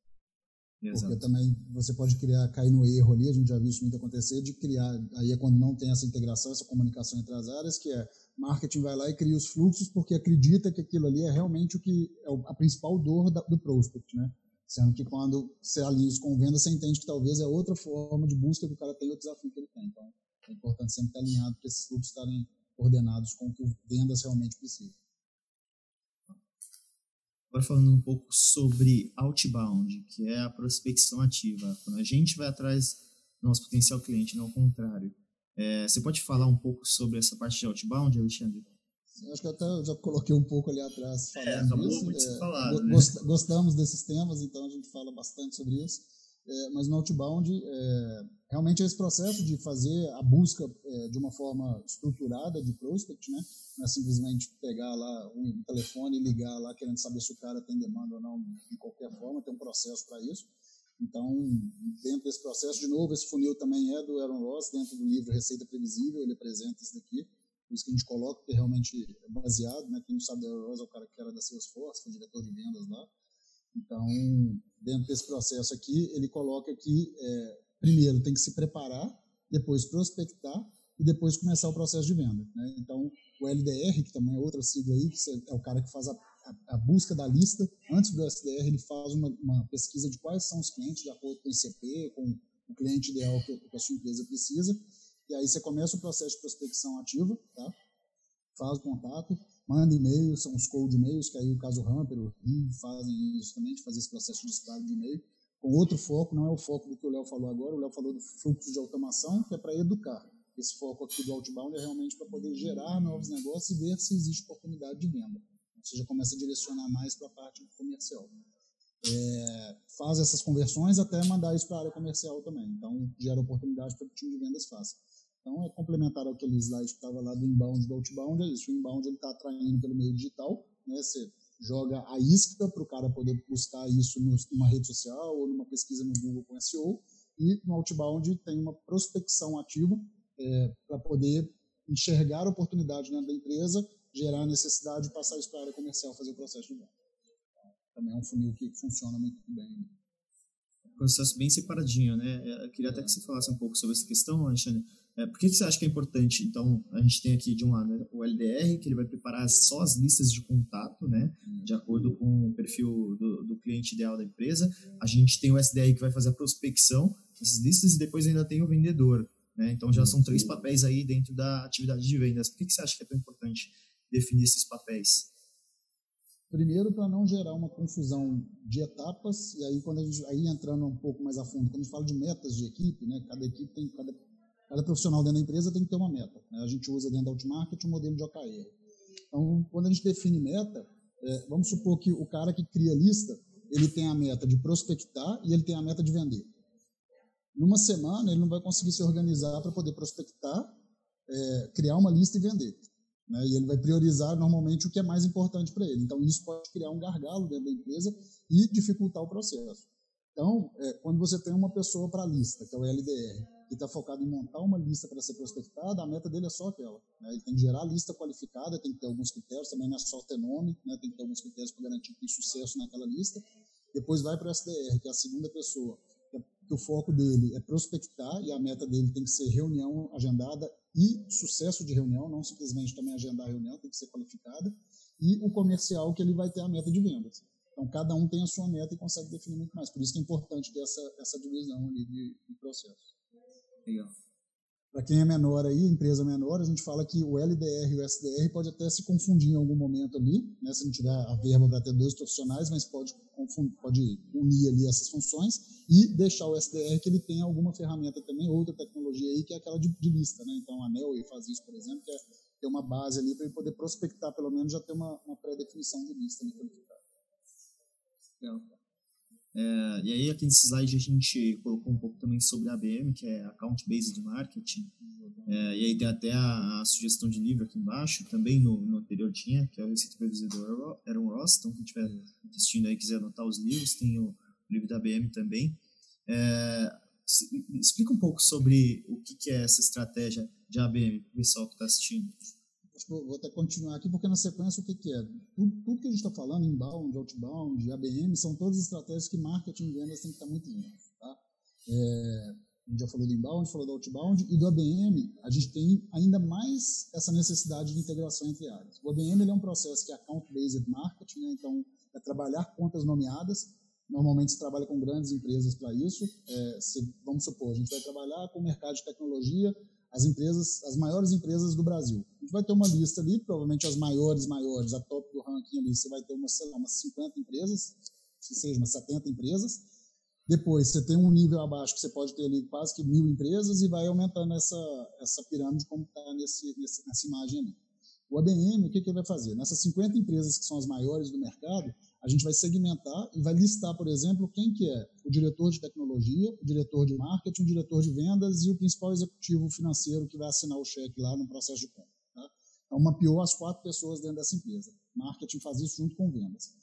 Exato. Porque também você pode criar, cair no erro ali, a gente já viu isso muito acontecer, de criar, aí é quando não tem essa integração, essa comunicação entre as áreas, que é marketing vai lá e cria os fluxos porque acredita que aquilo ali é realmente o que é a principal dor do prospect, né? Sendo que quando você alinha isso com venda, você entende que talvez é outra forma de busca que o cara tem ou desafio que ele tem. Então, é importante sempre estar alinhado para esses fluxos estarem ordenados com o que vendas realmente precisa. Agora falando um pouco sobre outbound, que é a prospecção ativa. Quando a gente vai atrás do nosso potencial cliente, não o contrário. É, você pode falar um pouco sobre essa parte de outbound, Alexandre? Acho que eu até já coloquei um pouco ali atrás é, falando é, disso. Muito é, falado, né? Gostamos desses temas, então a gente fala bastante sobre isso. É, mas no outbound, é, realmente é esse processo de fazer a busca é, de uma forma estruturada de prospect, né? Não é simplesmente pegar lá um telefone e ligar lá querendo saber se o cara tem demanda ou não de qualquer forma, tem um processo para isso. Então, dentro desse processo, de novo, esse funil também é do Aaron Ross, dentro do livro Receita Previsível, ele apresenta isso daqui, por isso que a gente coloca, porque realmente é baseado, né? Quem não sabe, o Aaron Ross é o cara que era da Salesforce, foi diretor de vendas lá. Então, dentro desse processo aqui, ele coloca que, é, primeiro, tem que se preparar, depois prospectar e depois começar o processo de venda. Né? Então, o LDR, que também é outra sigla aí, que é o cara que faz a, a, busca da lista, antes do SDR, ele faz uma, uma, pesquisa de quais são os clientes, de acordo com o ICP, com o cliente ideal que, que a sua empresa precisa, e aí você começa o processo de prospecção ativa, tá? faz o contato, manda e-mail, são os cold e-mails, que aí o caso Hamper, o Rig fazem isso também, de fazer esse processo de disparo de e-mail, com outro foco, não é o foco do que o Léo falou agora, o Léo falou do fluxo de automação, que é para educar. Esse foco aqui do outbound é realmente para poder gerar novos negócios e ver se existe oportunidade de venda. Ou seja, começa a direcionar mais para a parte comercial. É, faz essas conversões até mandar isso para a área comercial também. Então, gera oportunidade para que o time de vendas faça. Então, é complementar aquele slide que estava lá do inbound do outbound, é isso. O inbound está atraindo pelo meio digital, né? Você joga a isca para o cara poder buscar isso numa rede social ou numa pesquisa no Google com SEO. E no outbound tem uma prospecção ativa é, para poder enxergar a oportunidade dentro da empresa, gerar a necessidade de passar isso para a área comercial, fazer o processo de venda. Também é um funil que funciona muito bem processo bem separadinho, né? Eu queria até que você falasse um pouco sobre essa questão, Alexandre. É, por que, que você acha que é importante? Então, a gente tem aqui de um lado né, o LDR, que ele vai preparar só as listas de contato, né? De acordo com o perfil do, do cliente ideal da empresa. A gente tem o SDR que vai fazer a prospecção dessas listas e depois ainda tem o vendedor, né? Então, já são três papéis aí dentro da atividade de vendas. Por que, que você acha que é tão importante definir esses papéis? Primeiro, para não gerar uma confusão de etapas, e aí quando a gente, aí entrando um pouco mais a fundo, quando a gente fala de metas de equipe, né, cada equipe tem, cada, cada profissional dentro da empresa tem que ter uma meta. Né? A gente usa dentro da Outmarket o modelo de OKR. Então, quando a gente define meta, é, vamos supor que o cara que cria lista, ele tem a meta de prospectar e ele tem a meta de vender. Numa semana, ele não vai conseguir se organizar para poder prospectar, é, criar uma lista e vender. Né? E ele vai priorizar normalmente o que é mais importante para ele. Então, isso pode criar um gargalo dentro da empresa e dificultar o processo. Então, é, quando você tem uma pessoa para a lista, que é o LDR, que está focado em montar uma lista para ser prospectada, a meta dele é só aquela. Né? Ele tem que gerar lista qualificada, tem que ter alguns critérios, também não é só ter nome, né? tem que ter alguns critérios para garantir que tem sucesso naquela lista. Depois vai para o SDR, que é a segunda pessoa, que o foco dele é prospectar e a meta dele tem que ser reunião agendada e sucesso de reunião, não simplesmente também agendar a reunião, tem que ser qualificada, e o comercial que ele vai ter a meta de vendas. Então, cada um tem a sua meta e consegue definir muito mais. Por isso que é importante ter essa, essa divisão ali de, de processo. Legal. Para quem é menor aí, empresa menor, a gente fala que o LDR e o SDR pode até se confundir em algum momento ali, né, se não tiver a verba para ter dois profissionais, mas pode, pode unir ali essas funções e deixar o SDR que ele tem alguma ferramenta também, outra tecnologia aí, que é aquela de, de lista. Né? Então, a Neo faz isso, por exemplo, que é ter uma base ali para ele poder prospectar, pelo menos já ter uma, uma pré-definição de lista ali qualificada. Legal. É, e aí, aqui nesse slide, a gente colocou um pouco também sobre a ABM, que é Account Based Marketing. É, e aí tem até a, a, sugestão de livro aqui embaixo, também no, no anterior tinha, que é o Receita Previsível Aaron Ross. Então, quem estiver assistindo aí quiser anotar os livros, tem o, o livro da ABM também. É, explica um pouco sobre o que, que é essa estratégia de ABM para o pessoal que está assistindo vou até continuar aqui, porque na sequência o que, que é? Tudo, tudo que a gente está falando, inbound, outbound, ABM, são todas estratégias que marketing e vendas tem que estar muito juntos. Tá? É, a gente já falou do inbound, falou do outbound, e do ABM a gente tem ainda mais essa necessidade de integração entre áreas. O ABM é um processo que é account-based marketing, né? então é trabalhar contas nomeadas, Normalmente se trabalha com grandes empresas para isso. É, se, vamos supor, a gente vai trabalhar com o mercado de tecnologia, as empresas, as maiores empresas do Brasil. Vai ter uma lista ali, provavelmente as maiores, maiores, a top do ranking ali, você vai ter umas, sei lá, umas 50 empresas, se seja umas 70 empresas. Depois, você tem um nível abaixo que você pode ter ali quase que mil empresas e vai aumentando essa, essa pirâmide como está nesse, nesse, nessa imagem ali. O ABM, o que, que ele vai fazer? Nessas 50 empresas que são as maiores do mercado, a gente vai segmentar e vai listar, por exemplo, quem que é o diretor de tecnologia, o diretor de marketing, o diretor de vendas e o principal executivo financeiro que vai assinar o cheque lá no processo de compra. Então, mapeou as quatro pessoas dentro dessa empresa. Marketing faz isso junto com vendas.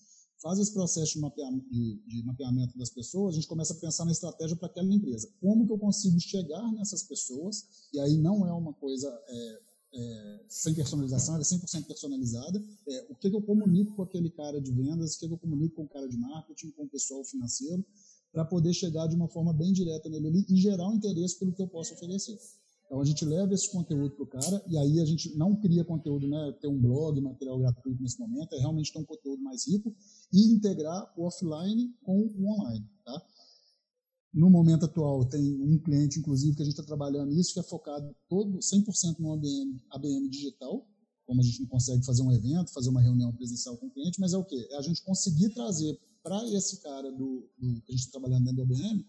Faz esse processo de mapeamento, de, de mapeamento das pessoas, a gente começa a pensar na estratégia para aquela empresa. Como que eu consigo chegar nessas pessoas? E aí não é uma coisa é, é, sem personalização, ela é 100% personalizada. É, o que, que, eu comunico com aquele cara de vendas, o que, que, eu comunico com o cara de marketing, com o pessoal financeiro, para poder chegar de uma forma bem direta nele ali e gerar um interesse pelo que eu posso oferecer. Então a gente leva esse conteúdo para o cara e aí a gente não cria conteúdo, né, ter um blog, material gratuito nesse momento, é realmente ter um conteúdo mais rico e integrar o offline com o online. Tá? No momento atual, tem um cliente, inclusive, que a gente está trabalhando nisso, que é focado todo 100% no ABM, ABM digital, como a gente não consegue fazer um evento, fazer uma reunião presencial com o cliente, mas é o quê? É a gente conseguir trazer para esse cara do, do, que a gente está trabalhando dentro do ABM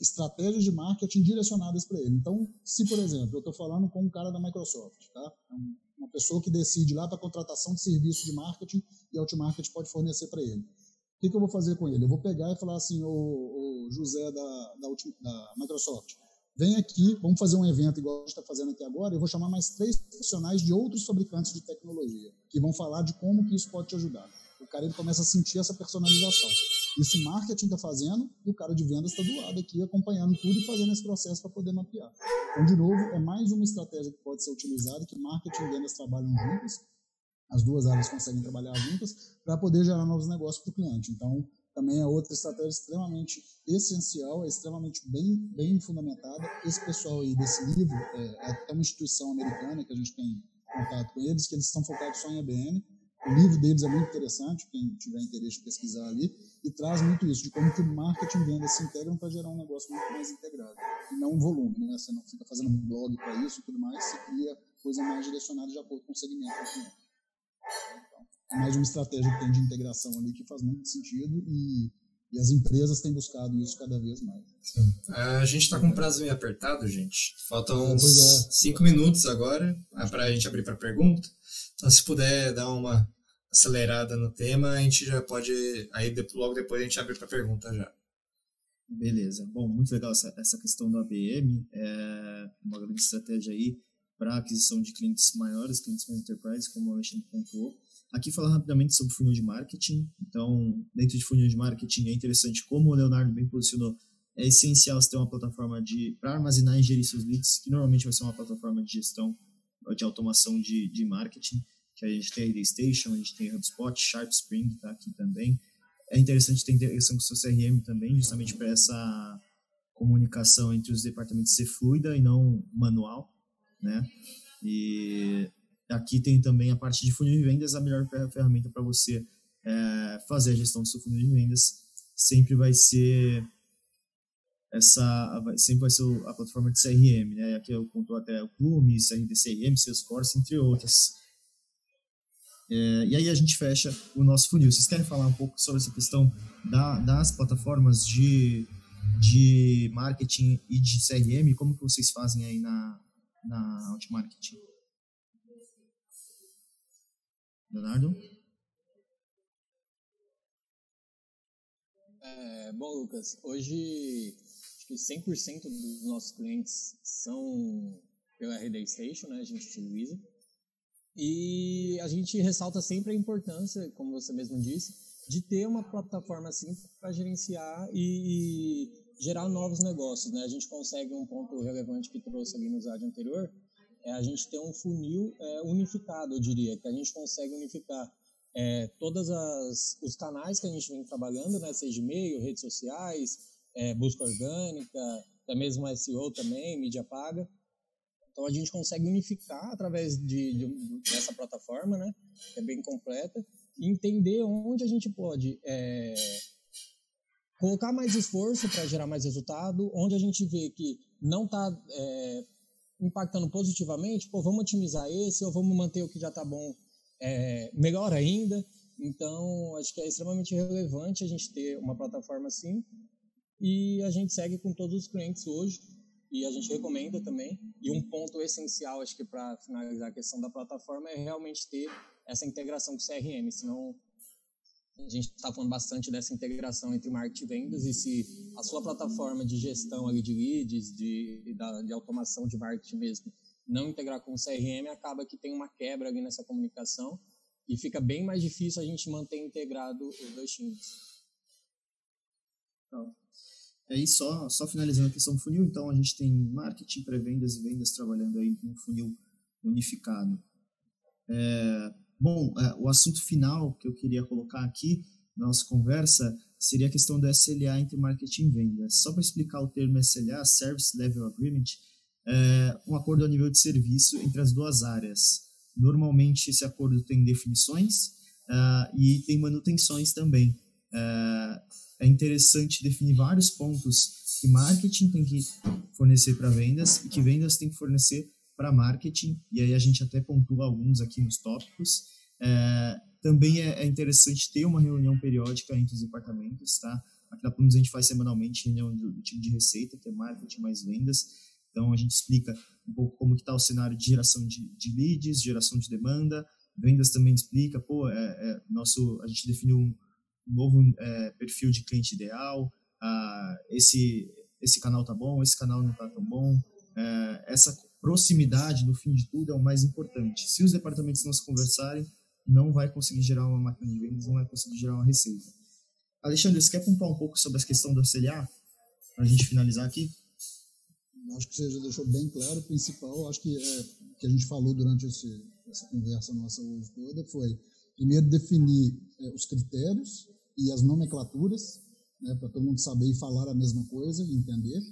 estratégias de marketing direcionadas para ele. Então, se, por exemplo, eu estou falando com um cara da Microsoft, tá? É uma pessoa que decide lá para contratação de serviço de marketing e Outmarket pode fornecer para ele. O que, que, eu vou fazer com ele? Eu vou pegar e falar assim, o José da, da, da, Microsoft, vem aqui, vamos fazer um evento igual a gente está fazendo aqui agora, eu vou chamar mais três profissionais de outros fabricantes de tecnologia, que vão falar de como que isso pode te ajudar. O cara ele começa a sentir essa personalização. Isso o marketing está fazendo e o cara de vendas está do lado aqui, acompanhando tudo e fazendo esse processo para poder mapear. Então, de novo, é mais uma estratégia que pode ser utilizada, que marketing e vendas trabalham juntos, as duas áreas conseguem trabalhar juntas para poder gerar novos negócios para o cliente. Então, também é outra estratégia extremamente essencial, é extremamente bem, bem fundamentada. Esse pessoal aí desse livro é, é uma instituição americana que a gente tem contato com eles, que eles estão focados só em ABN. O livro deles é muito interessante, quem tiver interesse em pesquisar ali, e traz muito isso, de como que o marketing e venda se integram para gerar um negócio muito mais integrado. E não um volume, né? Você não fica fazendo um blog para isso e tudo mais, você cria coisa mais direcionada de acordo com o segmento. Então, é mais uma estratégia que tem de integração ali que faz muito sentido e, e as empresas têm buscado isso cada vez mais. A gente está com um prazo meio apertado, gente. Faltam uns é. cinco minutos agora para a gente abrir para pergunta. Então, se puder dar uma acelerada no tema, a gente já pode. Aí logo depois a gente abre para pergunta já. Beleza. Bom, muito legal essa, essa questão do ABM. É uma grande estratégia aí para aquisição de clientes maiores, clientes mais enterprise, como o Alexandre pontuou. Aqui falar rapidamente sobre funil de marketing. Então, dentro de funil de marketing é interessante, como o Leonardo bem posicionou, é essencial você ter uma plataforma de para armazenar e gerir seus leads, que normalmente vai ser uma plataforma de gestão, de automação de, de marketing, que a gente tem a Station, a gente tem a HubSpot, Sharp Spring está aqui também. É interessante ter integração com o seu CRM também, justamente para essa comunicação entre os departamentos ser fluida e não manual né? E aqui tem também a parte de funil de vendas, a melhor ferramenta para você é, fazer a gestão do seu funil de vendas sempre vai ser essa sempre vai ser a plataforma de CRM, né? Aqui eu conto até o Plume, CRM, Salesforce, entre outras. É, e aí a gente fecha o nosso funil. Vocês querem falar um pouco sobre essa questão da, das plataformas de, de marketing e de CRM? Como que vocês fazem aí na, na Outmarketing. Leonardo? É, bom, Lucas, hoje acho que 100% dos nossos clientes são pela RD Station, né? A gente utiliza. E a gente ressalta sempre a importância, como você mesmo disse, de ter uma plataforma assim para gerenciar e gerar novos negócios, né? A gente consegue um ponto relevante que trouxe ali no slide anterior, é a gente ter um funil é, unificado, eu diria, que a gente consegue unificar é, todos os canais que a gente vem trabalhando, né? Seja e-mail, redes sociais, é, busca orgânica, até mesmo SEO também, mídia paga. Então a gente consegue unificar através de, de dessa plataforma, né? Que é bem completa, e entender onde a gente pode é, colocar mais esforço para gerar mais resultado, onde a gente vê que não está é, impactando positivamente, pô, vamos otimizar esse ou vamos manter o que já está bom é, melhor ainda. Então, acho que é extremamente relevante a gente ter uma plataforma assim e a gente segue com todos os clientes hoje e a gente recomenda também. E um ponto essencial, acho que para finalizar a questão da plataforma, é realmente ter essa integração com o CRM, senão a gente está falando bastante dessa integração entre marketing e vendas e se a sua plataforma de gestão ali de leads, de, de, de automação de marketing mesmo, não integrar com o CRM, acaba que tem uma quebra ali nessa comunicação e fica bem mais difícil a gente manter integrado os dois times. Então, aí só, só finalizando a questão do funil, então a gente tem marketing, pré-vendas e vendas trabalhando aí um funil unificado. É, bom, é, o assunto final que eu queria colocar aqui na nossa conversa seria a questão do SLA entre marketing e vendas. Só para explicar o termo SLA, Service Level Agreement, é um acordo a nível de serviço entre as duas áreas. Normalmente esse acordo tem definições uh, e tem manutenções também. Uh, é interessante definir vários pontos que marketing tem que fornecer para vendas e que vendas tem que fornecer para marketing, e aí a gente até pontua alguns aqui nos tópicos. É, também é, é, interessante ter uma reunião periódica entre os departamentos, tá? Aqui na Plumes a gente faz semanalmente reunião do, do time de receita, que é marketing mais vendas, então a gente explica um pouco como que está o cenário de geração de, de, leads, geração de demanda, vendas também explica, pô, é, é nosso, a gente definiu um novo é, perfil de cliente ideal, ah, esse, esse canal tá bom, esse canal não tá tão bom, é, essa proximidade, no fim de tudo, é o mais importante. Se os departamentos não se conversarem, não vai conseguir gerar uma máquina de vendas, não vai conseguir gerar uma receita. Alexandre, você quer pontuar um pouco sobre a questão do CLA? Para a gente finalizar aqui? Acho que você já deixou bem claro. O principal, acho que é, que a gente falou durante esse, essa conversa nossa hoje toda foi, primeiro, definir é, os critérios e as nomenclaturas, né, para todo mundo saber e falar a mesma coisa e entender.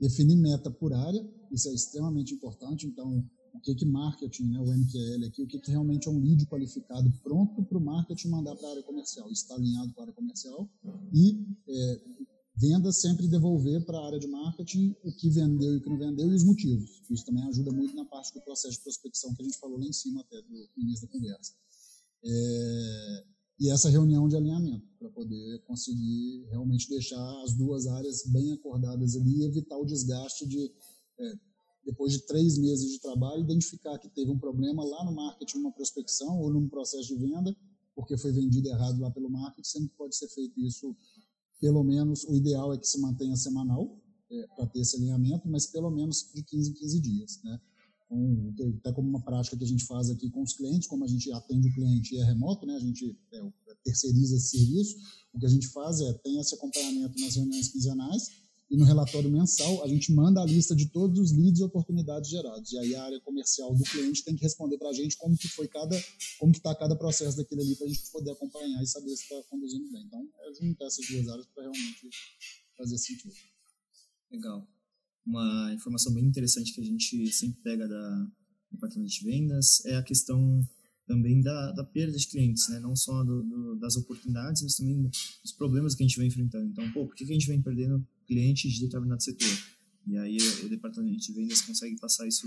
Definir meta por área, isso é extremamente importante. Então, o que que marketing, né, o MQL aqui, o que que realmente é um lead qualificado pronto para o marketing mandar para a área comercial, está alinhado com a área comercial e é, venda sempre devolver para a área de marketing o que vendeu e o que não vendeu e os motivos. Isso também ajuda muito na parte do processo de prospecção que a gente falou lá em cima até do início da conversa. É, e essa reunião de alinhamento, para poder conseguir realmente deixar as duas áreas bem acordadas ali e evitar o desgaste de, é, depois de três meses de trabalho, identificar que teve um problema lá no marketing, uma prospecção ou num processo de venda, porque foi vendido errado lá pelo marketing, sempre pode ser feito isso, pelo menos, o ideal é que se mantenha semanal, é, para ter esse alinhamento, mas pelo menos de 15 em 15 dias, né? um, até como uma prática que a gente faz aqui com os clientes, como a gente atende o cliente e é remoto, né, a gente é, terceiriza esse serviço, o que a gente faz é, tem esse acompanhamento nas reuniões quinzenais e no relatório mensal a gente manda a lista de todos os leads e oportunidades gerados. E aí a área comercial do cliente tem que responder para a gente como que foi cada, como que está cada processo daquele ali para a gente poder acompanhar e saber se está conduzindo bem. Então, é juntar essas duas áreas para realmente fazer sentido. Legal uma informação bem interessante que a gente sempre pega da departamento de vendas é a questão também da, da perda de clientes, né? não só do, do, das oportunidades, mas também dos problemas que a gente vem enfrentando. Então, pô, por que, que a gente vem perdendo clientes de determinado setor? E aí o departamento de vendas consegue passar isso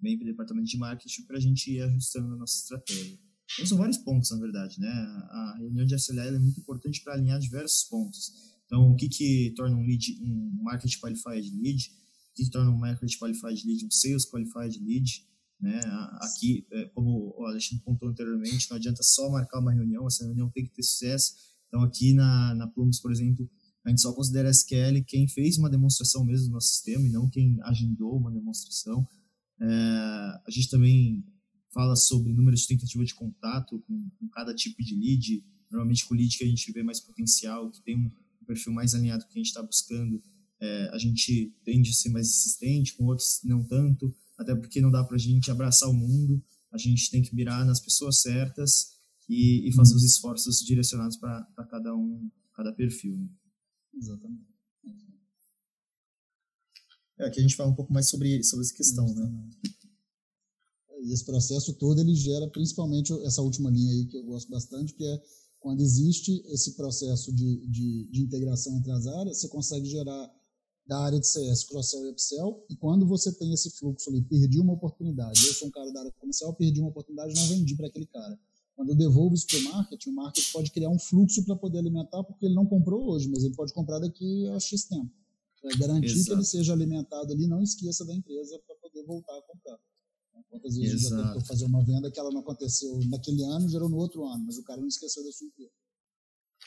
bem para o departamento de marketing para a gente ir ajustando a nossa estratégia. Então, são vários pontos, na verdade. Né? A reunião de SLA é muito importante para alinhar diversos pontos. Então, o que, que torna um lead, um market qualified lead? que torna um Market Qualified Lead um Sales Qualified Lead. Né? Aqui, é, como o Alexandre pontuou anteriormente, não adianta só marcar uma reunião, essa reunião tem que ter sucesso. Então, aqui na, na Plumes, por exemplo, a gente só considera SQL quem fez uma demonstração mesmo do nosso sistema e não quem agendou uma demonstração. É, a gente também fala sobre número de tentativa de contato com, com, cada tipo de lead. Normalmente, com o lead que a gente vê mais potencial, que tem um perfil mais alinhado com o que a gente está buscando, é, a gente tende a ser mais insistente, com outros não tanto, até porque não dá para a gente abraçar o mundo, a gente tem que mirar nas pessoas certas e, e fazer os esforços direcionados para cada um, cada perfil. Né? Exatamente. É, aqui a gente fala um pouco mais sobre, sobre essa questão, né? E esse processo todo, ele gera principalmente essa última linha aí que eu gosto bastante, que é quando existe esse processo de, de, de integração entre as áreas, você consegue gerar da área de CS, cross-sell e upsell, e quando você tem esse fluxo ali, perdi uma oportunidade, eu sou um cara da área comercial, perdi uma oportunidade, não vendi para aquele cara. Quando eu devolvo isso para o marketing, o marketing pode criar um fluxo para poder alimentar, porque ele não comprou hoje, mas ele pode comprar daqui a X tempo. Para garantir Exato. que ele seja alimentado ali, não esqueça da empresa para poder voltar a comprar. Quantas vezes Exato. já tentou fazer uma venda que ela não aconteceu naquele ano, gerou no outro ano, mas o cara não esqueceu da sua empresa.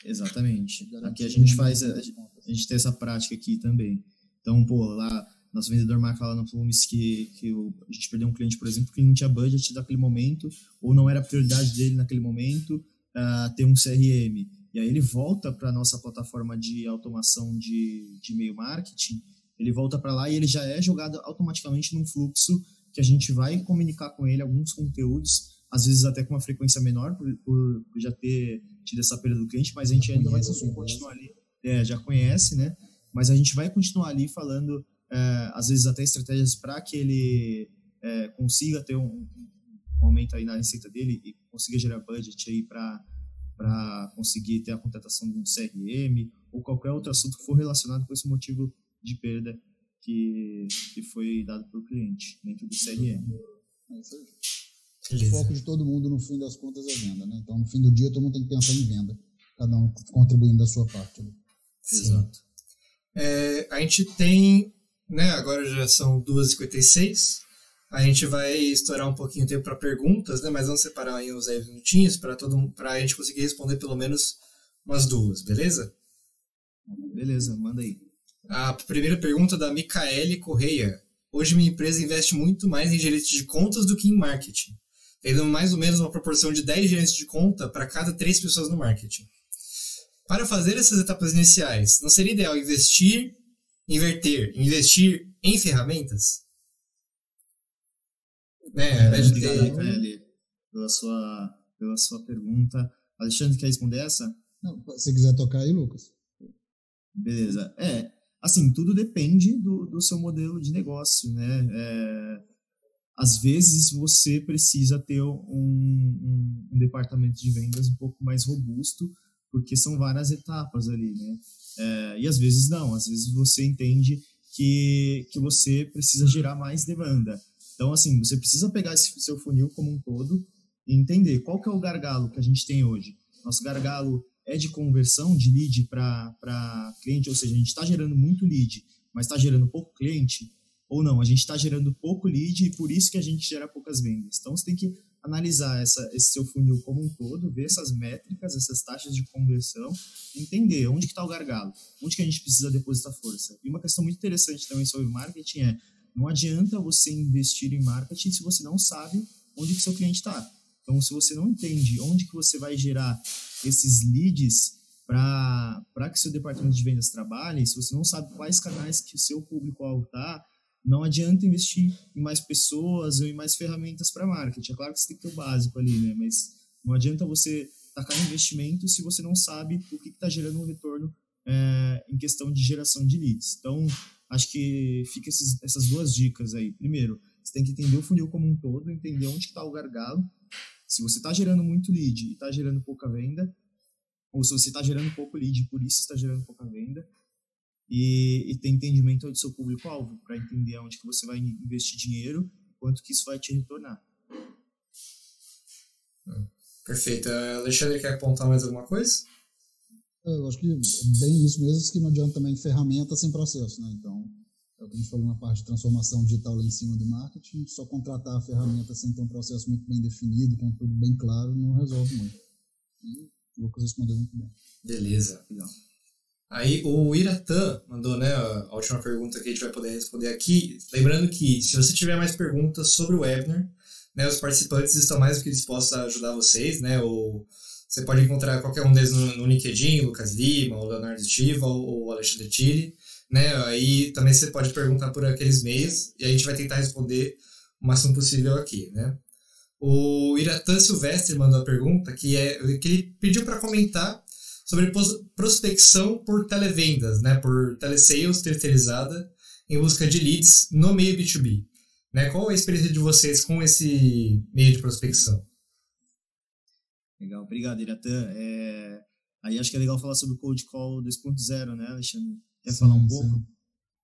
Exatamente. Aqui a gente faz, a, gente tem essa prática aqui também. Então, pô, lá, nosso vendedor marca lá no Plumes que, que a gente perdeu um cliente, por exemplo, que não tinha budget naquele momento, ou não era a prioridade dele naquele momento, uh, ter um CRM. E aí ele volta para a nossa plataforma de automação de, de e-mail marketing, ele volta para lá e ele já é jogado automaticamente num fluxo que a gente vai comunicar com ele alguns conteúdos, às vezes até com uma frequência menor, por, por, já ter tido essa perda do cliente, mas a gente já ainda vai continuar ali, é, já conhece, né? Mas a gente vai continuar ali falando, é, às vezes até estratégias para que ele é, consiga ter um, um, aumento aí na receita dele e consiga gerar budget aí para para conseguir ter a contratação de um CRM ou qualquer outro assunto que for relacionado com esse motivo de perda que, que foi dado para o cliente dentro do CRM. É isso aí. O foco de todo mundo, no fim das contas, é venda. Né? Então, no fim do dia, todo mundo tem que pensar em venda. Cada um contribuindo da sua parte. Né? Exato. É, a gente tem, né, agora já são 2h56. A gente vai estourar um pouquinho o tempo para perguntas, né, mas vamos separar aí uns 10 minutinhos para todo para a gente conseguir responder pelo menos umas duas, beleza? Beleza, manda aí. A primeira pergunta da Micaele Correia. Hoje minha empresa investe muito mais em gerentes de contas do que em marketing, tendo mais ou menos uma proporção de 10 gerentes de conta para cada 3 pessoas no marketing. Para fazer essas etapas iniciais, não seria ideal investir, inverter, investir em ferramentas? Né, é, obrigado, Micaele, pela sua, pela sua pergunta. Alexandre, quer responder essa? Não, se quiser tocar aí, Lucas. Beleza. É, assim, tudo depende do, do seu modelo de negócio, né? É, às vezes você precisa ter um, um, um, departamento de vendas um pouco mais robusto, porque são várias etapas ali, né? É, e às vezes não, às vezes você entende que, que você precisa gerar mais demanda. Então, assim, você precisa pegar esse seu funil como um todo e entender qual que é o gargalo que a gente tem hoje. Nosso gargalo é de conversão de lead para cliente, ou seja, a gente está gerando muito lead, mas está gerando pouco cliente, ou não, a gente está gerando pouco lead e por isso que a gente gera poucas vendas. Então você tem que analisar essa, esse seu funil como um todo, ver essas métricas, essas taxas de conversão, entender onde que está o gargalo, onde que a gente precisa depositar força. E uma questão muito interessante também sobre marketing é, não adianta você investir em marketing se você não sabe onde que seu cliente está. Então, se você não entende onde que você vai gerar esses leads para que seu departamento de vendas trabalhe, se você não sabe quais canais que o seu público-alvo está, não adianta investir em mais pessoas ou em mais ferramentas para marketing. É claro que você tem que ter o básico ali, né? Mas não adianta você tacar investimento se você não sabe o que está gerando um retorno é, em questão de geração de leads. Então, acho que fica esses, essas duas dicas aí. Primeiro, você tem que entender o funil como um todo, entender onde está o gargalo se você está gerando muito lead e está gerando pouca venda, ou se você está gerando pouco lead e por isso está gerando pouca venda, e, e ter entendimento do seu público-alvo, para entender onde que você vai investir dinheiro, quanto que isso vai te retornar. Perfeito. Alexandre, quer apontar mais alguma coisa? É, eu acho que é bem isso mesmo, que não adianta também ferramenta sem processo, né? Então, é o que a gente falou na parte de transformação digital lá em cima do marketing, só contratar a ferramenta sem ter um processo muito bem definido, com tudo bem claro, não resolve muito. E o Lucas respondeu muito bem. Beleza, legal. Aí o Iratã mandou né, a última pergunta que a gente vai poder responder aqui. Lembrando que se você tiver mais perguntas sobre o webinar, né, os participantes estão mais do que dispostos a ajudar vocês, né? Ou você pode encontrar qualquer um deles no, no LinkedIn, Lucas Lima, o Leonardo Stiva ou Alexandre Tille né? Aí também você pode perguntar por aqueles meios e a gente vai tentar responder o máximo possível aqui, né? O Iratã Silvestre mandou a pergunta que é que ele pediu para comentar sobre prospecção por televendas, né? Por telesales terceirizada em busca de leads no meio B2B. Né? Qual a experiência de vocês com esse meio de prospecção? Legal, obrigado, Iratã. É... Aí acho que é legal falar sobre o Cold Call 2.0, né, Alexandre? Quer sim, falar um pouco?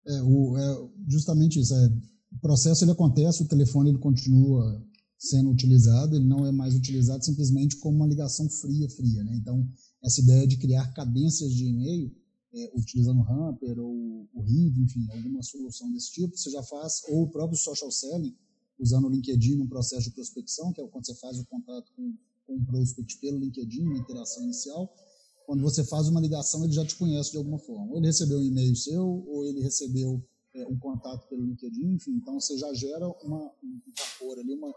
É, o, é justamente isso. É, o processo ele acontece, o telefone ele continua sendo utilizado, ele não é mais utilizado simplesmente como uma ligação fria, fria. Né? Então, essa ideia de criar cadências de e-mail, é, utilizando o Hamper ou o Riv, enfim, alguma solução desse tipo, você já faz, ou o próprio social selling, usando o LinkedIn num processo de prospecção, que é quando você faz o contato com, com o prospect pelo LinkedIn, uma interação inicial. Quando você faz uma ligação, ele já te conhece de alguma forma. Ou ele recebeu um e-mail seu, ou ele recebeu é, um contato pelo LinkedIn, enfim. Então, você já gera uma, um rapor ali, uma,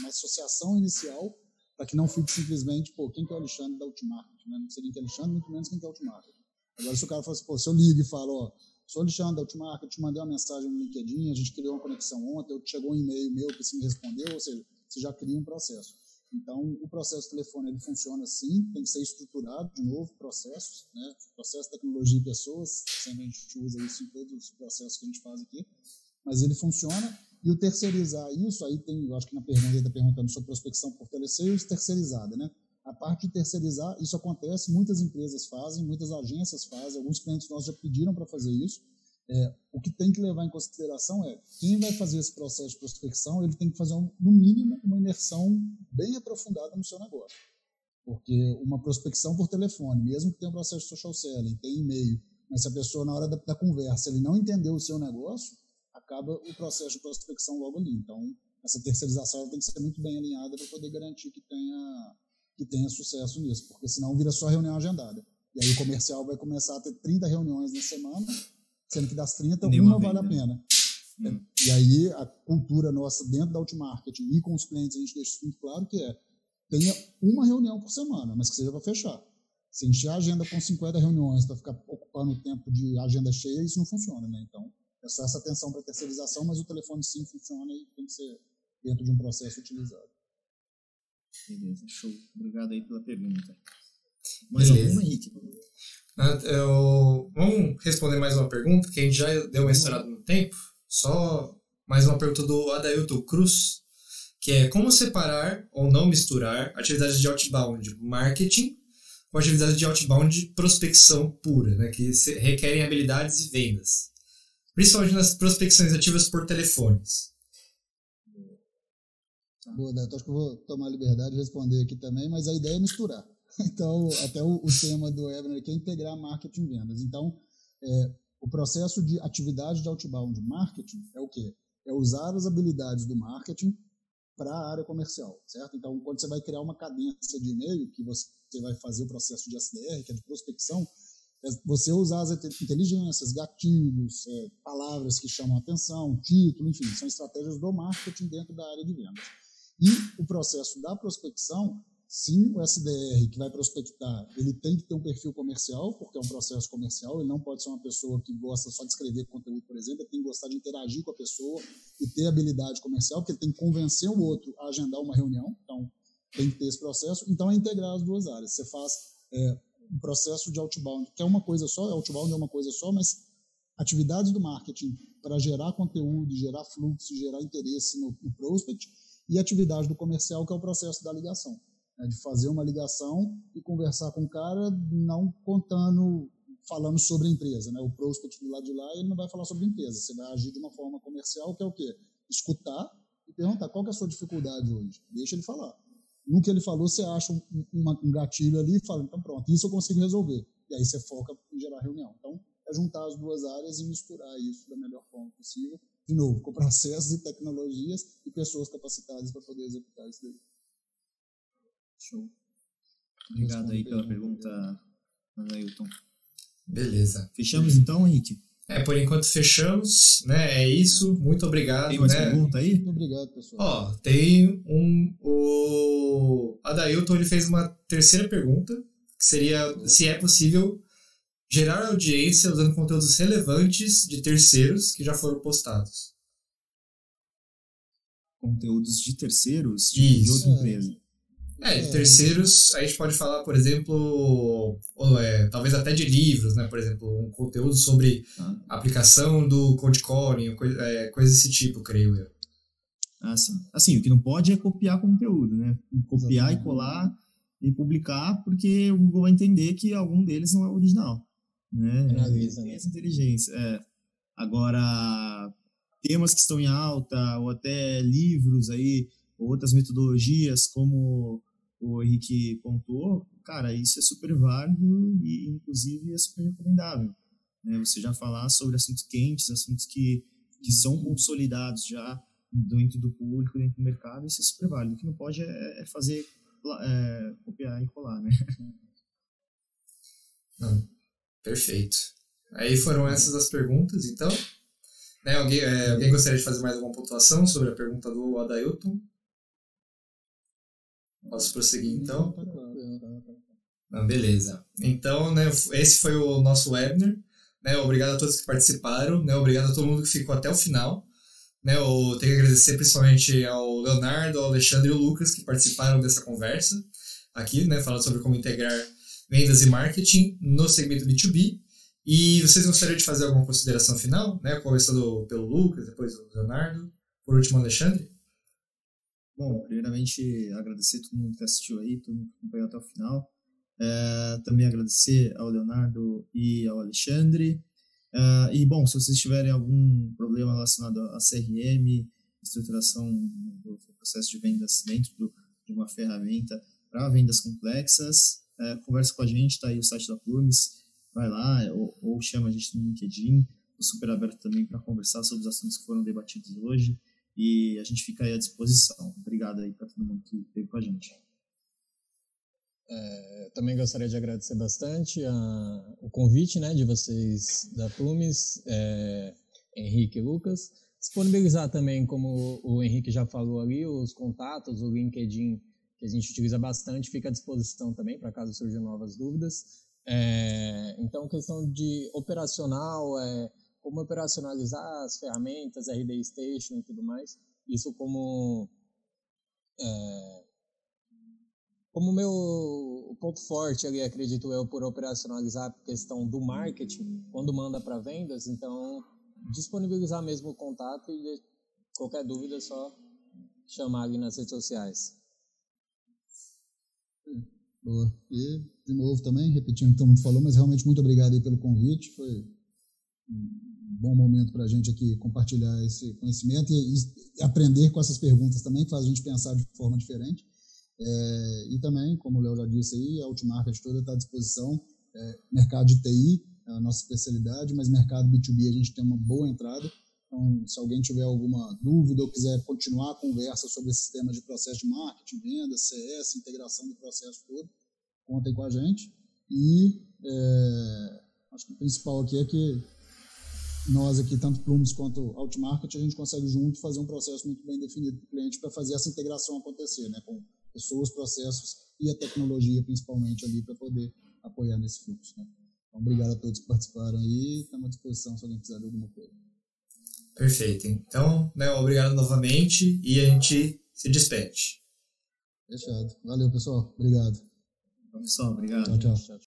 uma associação inicial para que não fique simplesmente, pô, quem que é o Alexandre da Ultimarket? Né? Não sei quem que é Alexandre, muito menos quem que é o Ultimarket. Agora, se o cara fala assim, pô, se eu ligo e falo, ó, Sou Alexandre da Ultimarca, te mandei uma mensagem no LinkedIn, a gente criou uma conexão ontem, chegou um e-mail meu que você me respondeu, ou seja, você já cria um processo. Então, o processo telefone ele funciona assim, tem que ser estruturado, de novo, processos, né? processo, tecnologia e pessoas, sempre a gente usa isso em todos os processos que a gente faz aqui, mas ele funciona, e o terceirizar isso, aí tem, eu acho que na pergunta ele está perguntando sobre prospecção por telesales terceirizada, né? A parte de terceirizar, isso acontece, muitas empresas fazem, muitas agências fazem, alguns clientes nossos já pediram para fazer isso. É, o que tem que levar em consideração é quem vai fazer esse processo de prospecção, ele tem que fazer, um, no mínimo, uma imersão bem aprofundada no seu negócio. Porque uma prospecção por telefone, mesmo que tenha um processo de social selling, tem e-mail, mas se a pessoa, na hora da, da conversa, ele não entendeu o seu negócio, acaba o processo de prospecção logo ali. Então, essa terceirização tem que ser muito bem alinhada para poder garantir que tenha que tenha sucesso nisso, porque senão vira só reunião agendada. E aí o comercial vai começar a ter 30 reuniões na semana, sendo que das 30, Nenhuma uma vale a pena. Hum. E aí a cultura nossa dentro da Outmarketing e com os clientes, a gente deixa isso muito claro que é tenha uma reunião por semana, mas que seja para fechar. Se encher a agenda com 50 reuniões para ficar ocupando o tempo de agenda cheia, isso não funciona, né? Então, é só essa atenção para terceirização, mas o telefone sim funciona e tem que ser dentro de um processo utilizado. Beleza, show. Obrigado aí pela pergunta. Mais Beleza. alguma, Henrique? Ah, eu... Vamos responder mais uma pergunta, que a gente já deu uma estourada no tempo. Só mais uma pergunta do Adailton Cruz, que é como separar ou não misturar atividades de outbound marketing com atividades de outbound prospecção pura, né, que requerem habilidades e vendas, principalmente nas prospecções ativas por telefones. Boa, Neto. Acho que eu vou tomar liberdade de responder aqui também, mas a ideia é misturar. <laughs> Então, até o, o tema do Evelyn aqui é integrar marketing e vendas. Então, é, o processo de atividade de outbound marketing é o quê? É usar as habilidades do marketing para a área comercial, certo? Então, quando você vai criar uma cadência de e-mail, que você vai fazer o processo de SDR, que é de prospecção, você usar as inteligências, gatilhos, é, palavras que chamam atenção, título, enfim, são estratégias do marketing dentro da área de vendas. E o processo da prospecção, sim, o SDR que vai prospectar, ele tem que ter um perfil comercial, porque é um processo comercial, ele não pode ser uma pessoa que gosta só de escrever conteúdo, por exemplo, ele tem que gostar de interagir com a pessoa e ter habilidade comercial, porque ele tem que convencer o outro a agendar uma reunião, então tem que ter esse processo, então é integrar as duas áreas. Você faz é, um processo de outbound, que é uma coisa só, outbound é uma coisa só, mas atividades do marketing para gerar conteúdo, gerar fluxo, gerar interesse no, no prospect, e atividade do comercial, que é o processo da ligação. Né, de fazer uma ligação e conversar com o cara, não contando, falando sobre a empresa. Né? O prospect do lado de lá, ele não vai falar sobre a empresa. Você vai agir de uma forma comercial, que é o quê? Escutar e perguntar qual é a sua dificuldade hoje. Deixa ele falar. No que ele falou, você acha um, um gatilho ali e fala, então pronto, isso eu consigo resolver. E aí você foca em gerar reunião. Então, é juntar as duas áreas e misturar isso da melhor forma possível de novo, com processos e tecnologias e pessoas capacitadas para poder executar isso daí. Show. Obrigado aí pela pergunta, Anailton. Beleza. Fechamos então, Henrique? É, por enquanto fechamos, né? É isso. Muito obrigado. Tem mais né? pergunta aí? Muito obrigado, pessoal. Ó, tem um. O Adailton ele fez uma terceira pergunta, que seria se é possível gerar audiência usando conteúdos relevantes de terceiros que já foram postados. Conteúdos de terceiros de, de outra empresa. É, de terceiros, a gente pode falar, por exemplo, ou, é, talvez até de livros, né? Por exemplo, um conteúdo sobre ah. aplicação do Code Calling, coisa, é, coisa desse tipo, creio eu. Ah, sim. Assim, o que não pode é copiar conteúdo, né? Copiar Exatamente. e colar e publicar, porque o Google vai entender que algum deles não é original né? Analisa, né? Essa inteligência. É. Agora, temas que estão em alta, ou até livros aí, outras metodologias, como o Henrique pontuou, cara, isso é super válido e, inclusive, é super recomendável. Né? Você já falar sobre assuntos quentes, assuntos que, que são consolidados já dentro do público, dentro do mercado, isso é super válido. O que não pode é, é fazer, é, copiar e colar, né? Não, perfeito. Aí foram essas as perguntas, então. Né, alguém, é, alguém gostaria de fazer mais alguma pontuação sobre a pergunta do Adailton? Posso prosseguir então? Ah, beleza. Então, né, esse foi o nosso webinar. Né, obrigado a todos que participaram. Né, obrigado a todo mundo que ficou até o final. Né, eu tenho que agradecer principalmente ao Leonardo, ao Alexandre e ao Lucas que participaram dessa conversa aqui, né, falando sobre como integrar vendas e marketing no segmento B2B. E vocês gostariam de fazer alguma consideração final, né, começando pelo Lucas, depois o Leonardo, por último o Alexandre? Bom, primeiramente agradecer a todo mundo que assistiu aí, todo mundo que acompanhou até o final. É, também agradecer ao Leonardo e ao Alexandre. É, e, bom, se vocês tiverem algum problema relacionado a CRM, estruturação do processo de vendas dentro do, de uma ferramenta para vendas complexas, é, conversa com a gente, está aí o site da Plumes, vai lá ou, ou chama a gente no LinkedIn. Estou super aberto também para conversar sobre os assuntos que foram debatidos hoje e a gente fica aí à disposição. Obrigado aí para todo mundo que esteve com a gente. É, também gostaria de agradecer bastante a, o convite né, de vocês da Plumes, é, Henrique e Lucas. Disponibilizar também, como o Henrique já falou ali, os contatos, o LinkedIn que a gente utiliza bastante, fica à disposição também para caso surjam novas dúvidas. É, então, questão de operacional, é, como operacionalizar as ferramentas, RD Station e tudo mais. Isso como é, como meu ponto forte ali, acredito eu, por operacionalizar a questão do marketing, quando manda para vendas, então disponibilizar mesmo o contato e qualquer dúvida é só chamar ali nas redes sociais. Boa. E, de novo, também, repetindo o que todo mundo falou, mas realmente muito obrigado aí pelo convite. Foi bom momento para a gente aqui compartilhar esse conhecimento e, e, aprender com essas perguntas também, que faz a gente pensar de forma diferente. É, e também, como o Léo já disse aí, a Ultimarket toda está à disposição. É, mercado de TI é a nossa especialidade, mas mercado B2B a gente tem uma boa entrada. Então, se alguém tiver alguma dúvida ou quiser continuar a conversa sobre esse sistema de processo de marketing, venda, CS, integração do processo todo, contem com a gente. E é, acho que o principal aqui é que nós aqui, tanto Plumes quanto Outmarket, a gente consegue junto fazer um processo muito bem definido para o cliente para fazer essa integração acontecer, né, com pessoas, processos e a tecnologia principalmente ali para poder apoiar nesse fluxo. Né. Então, obrigado a todos que participaram aí, estamos à disposição se alguém precisar de alguma coisa. Perfeito. Então, né, obrigado novamente e a gente se despede. Fechado. Valeu, pessoal. Obrigado. Pessoal, obrigado. Tchau, tchau.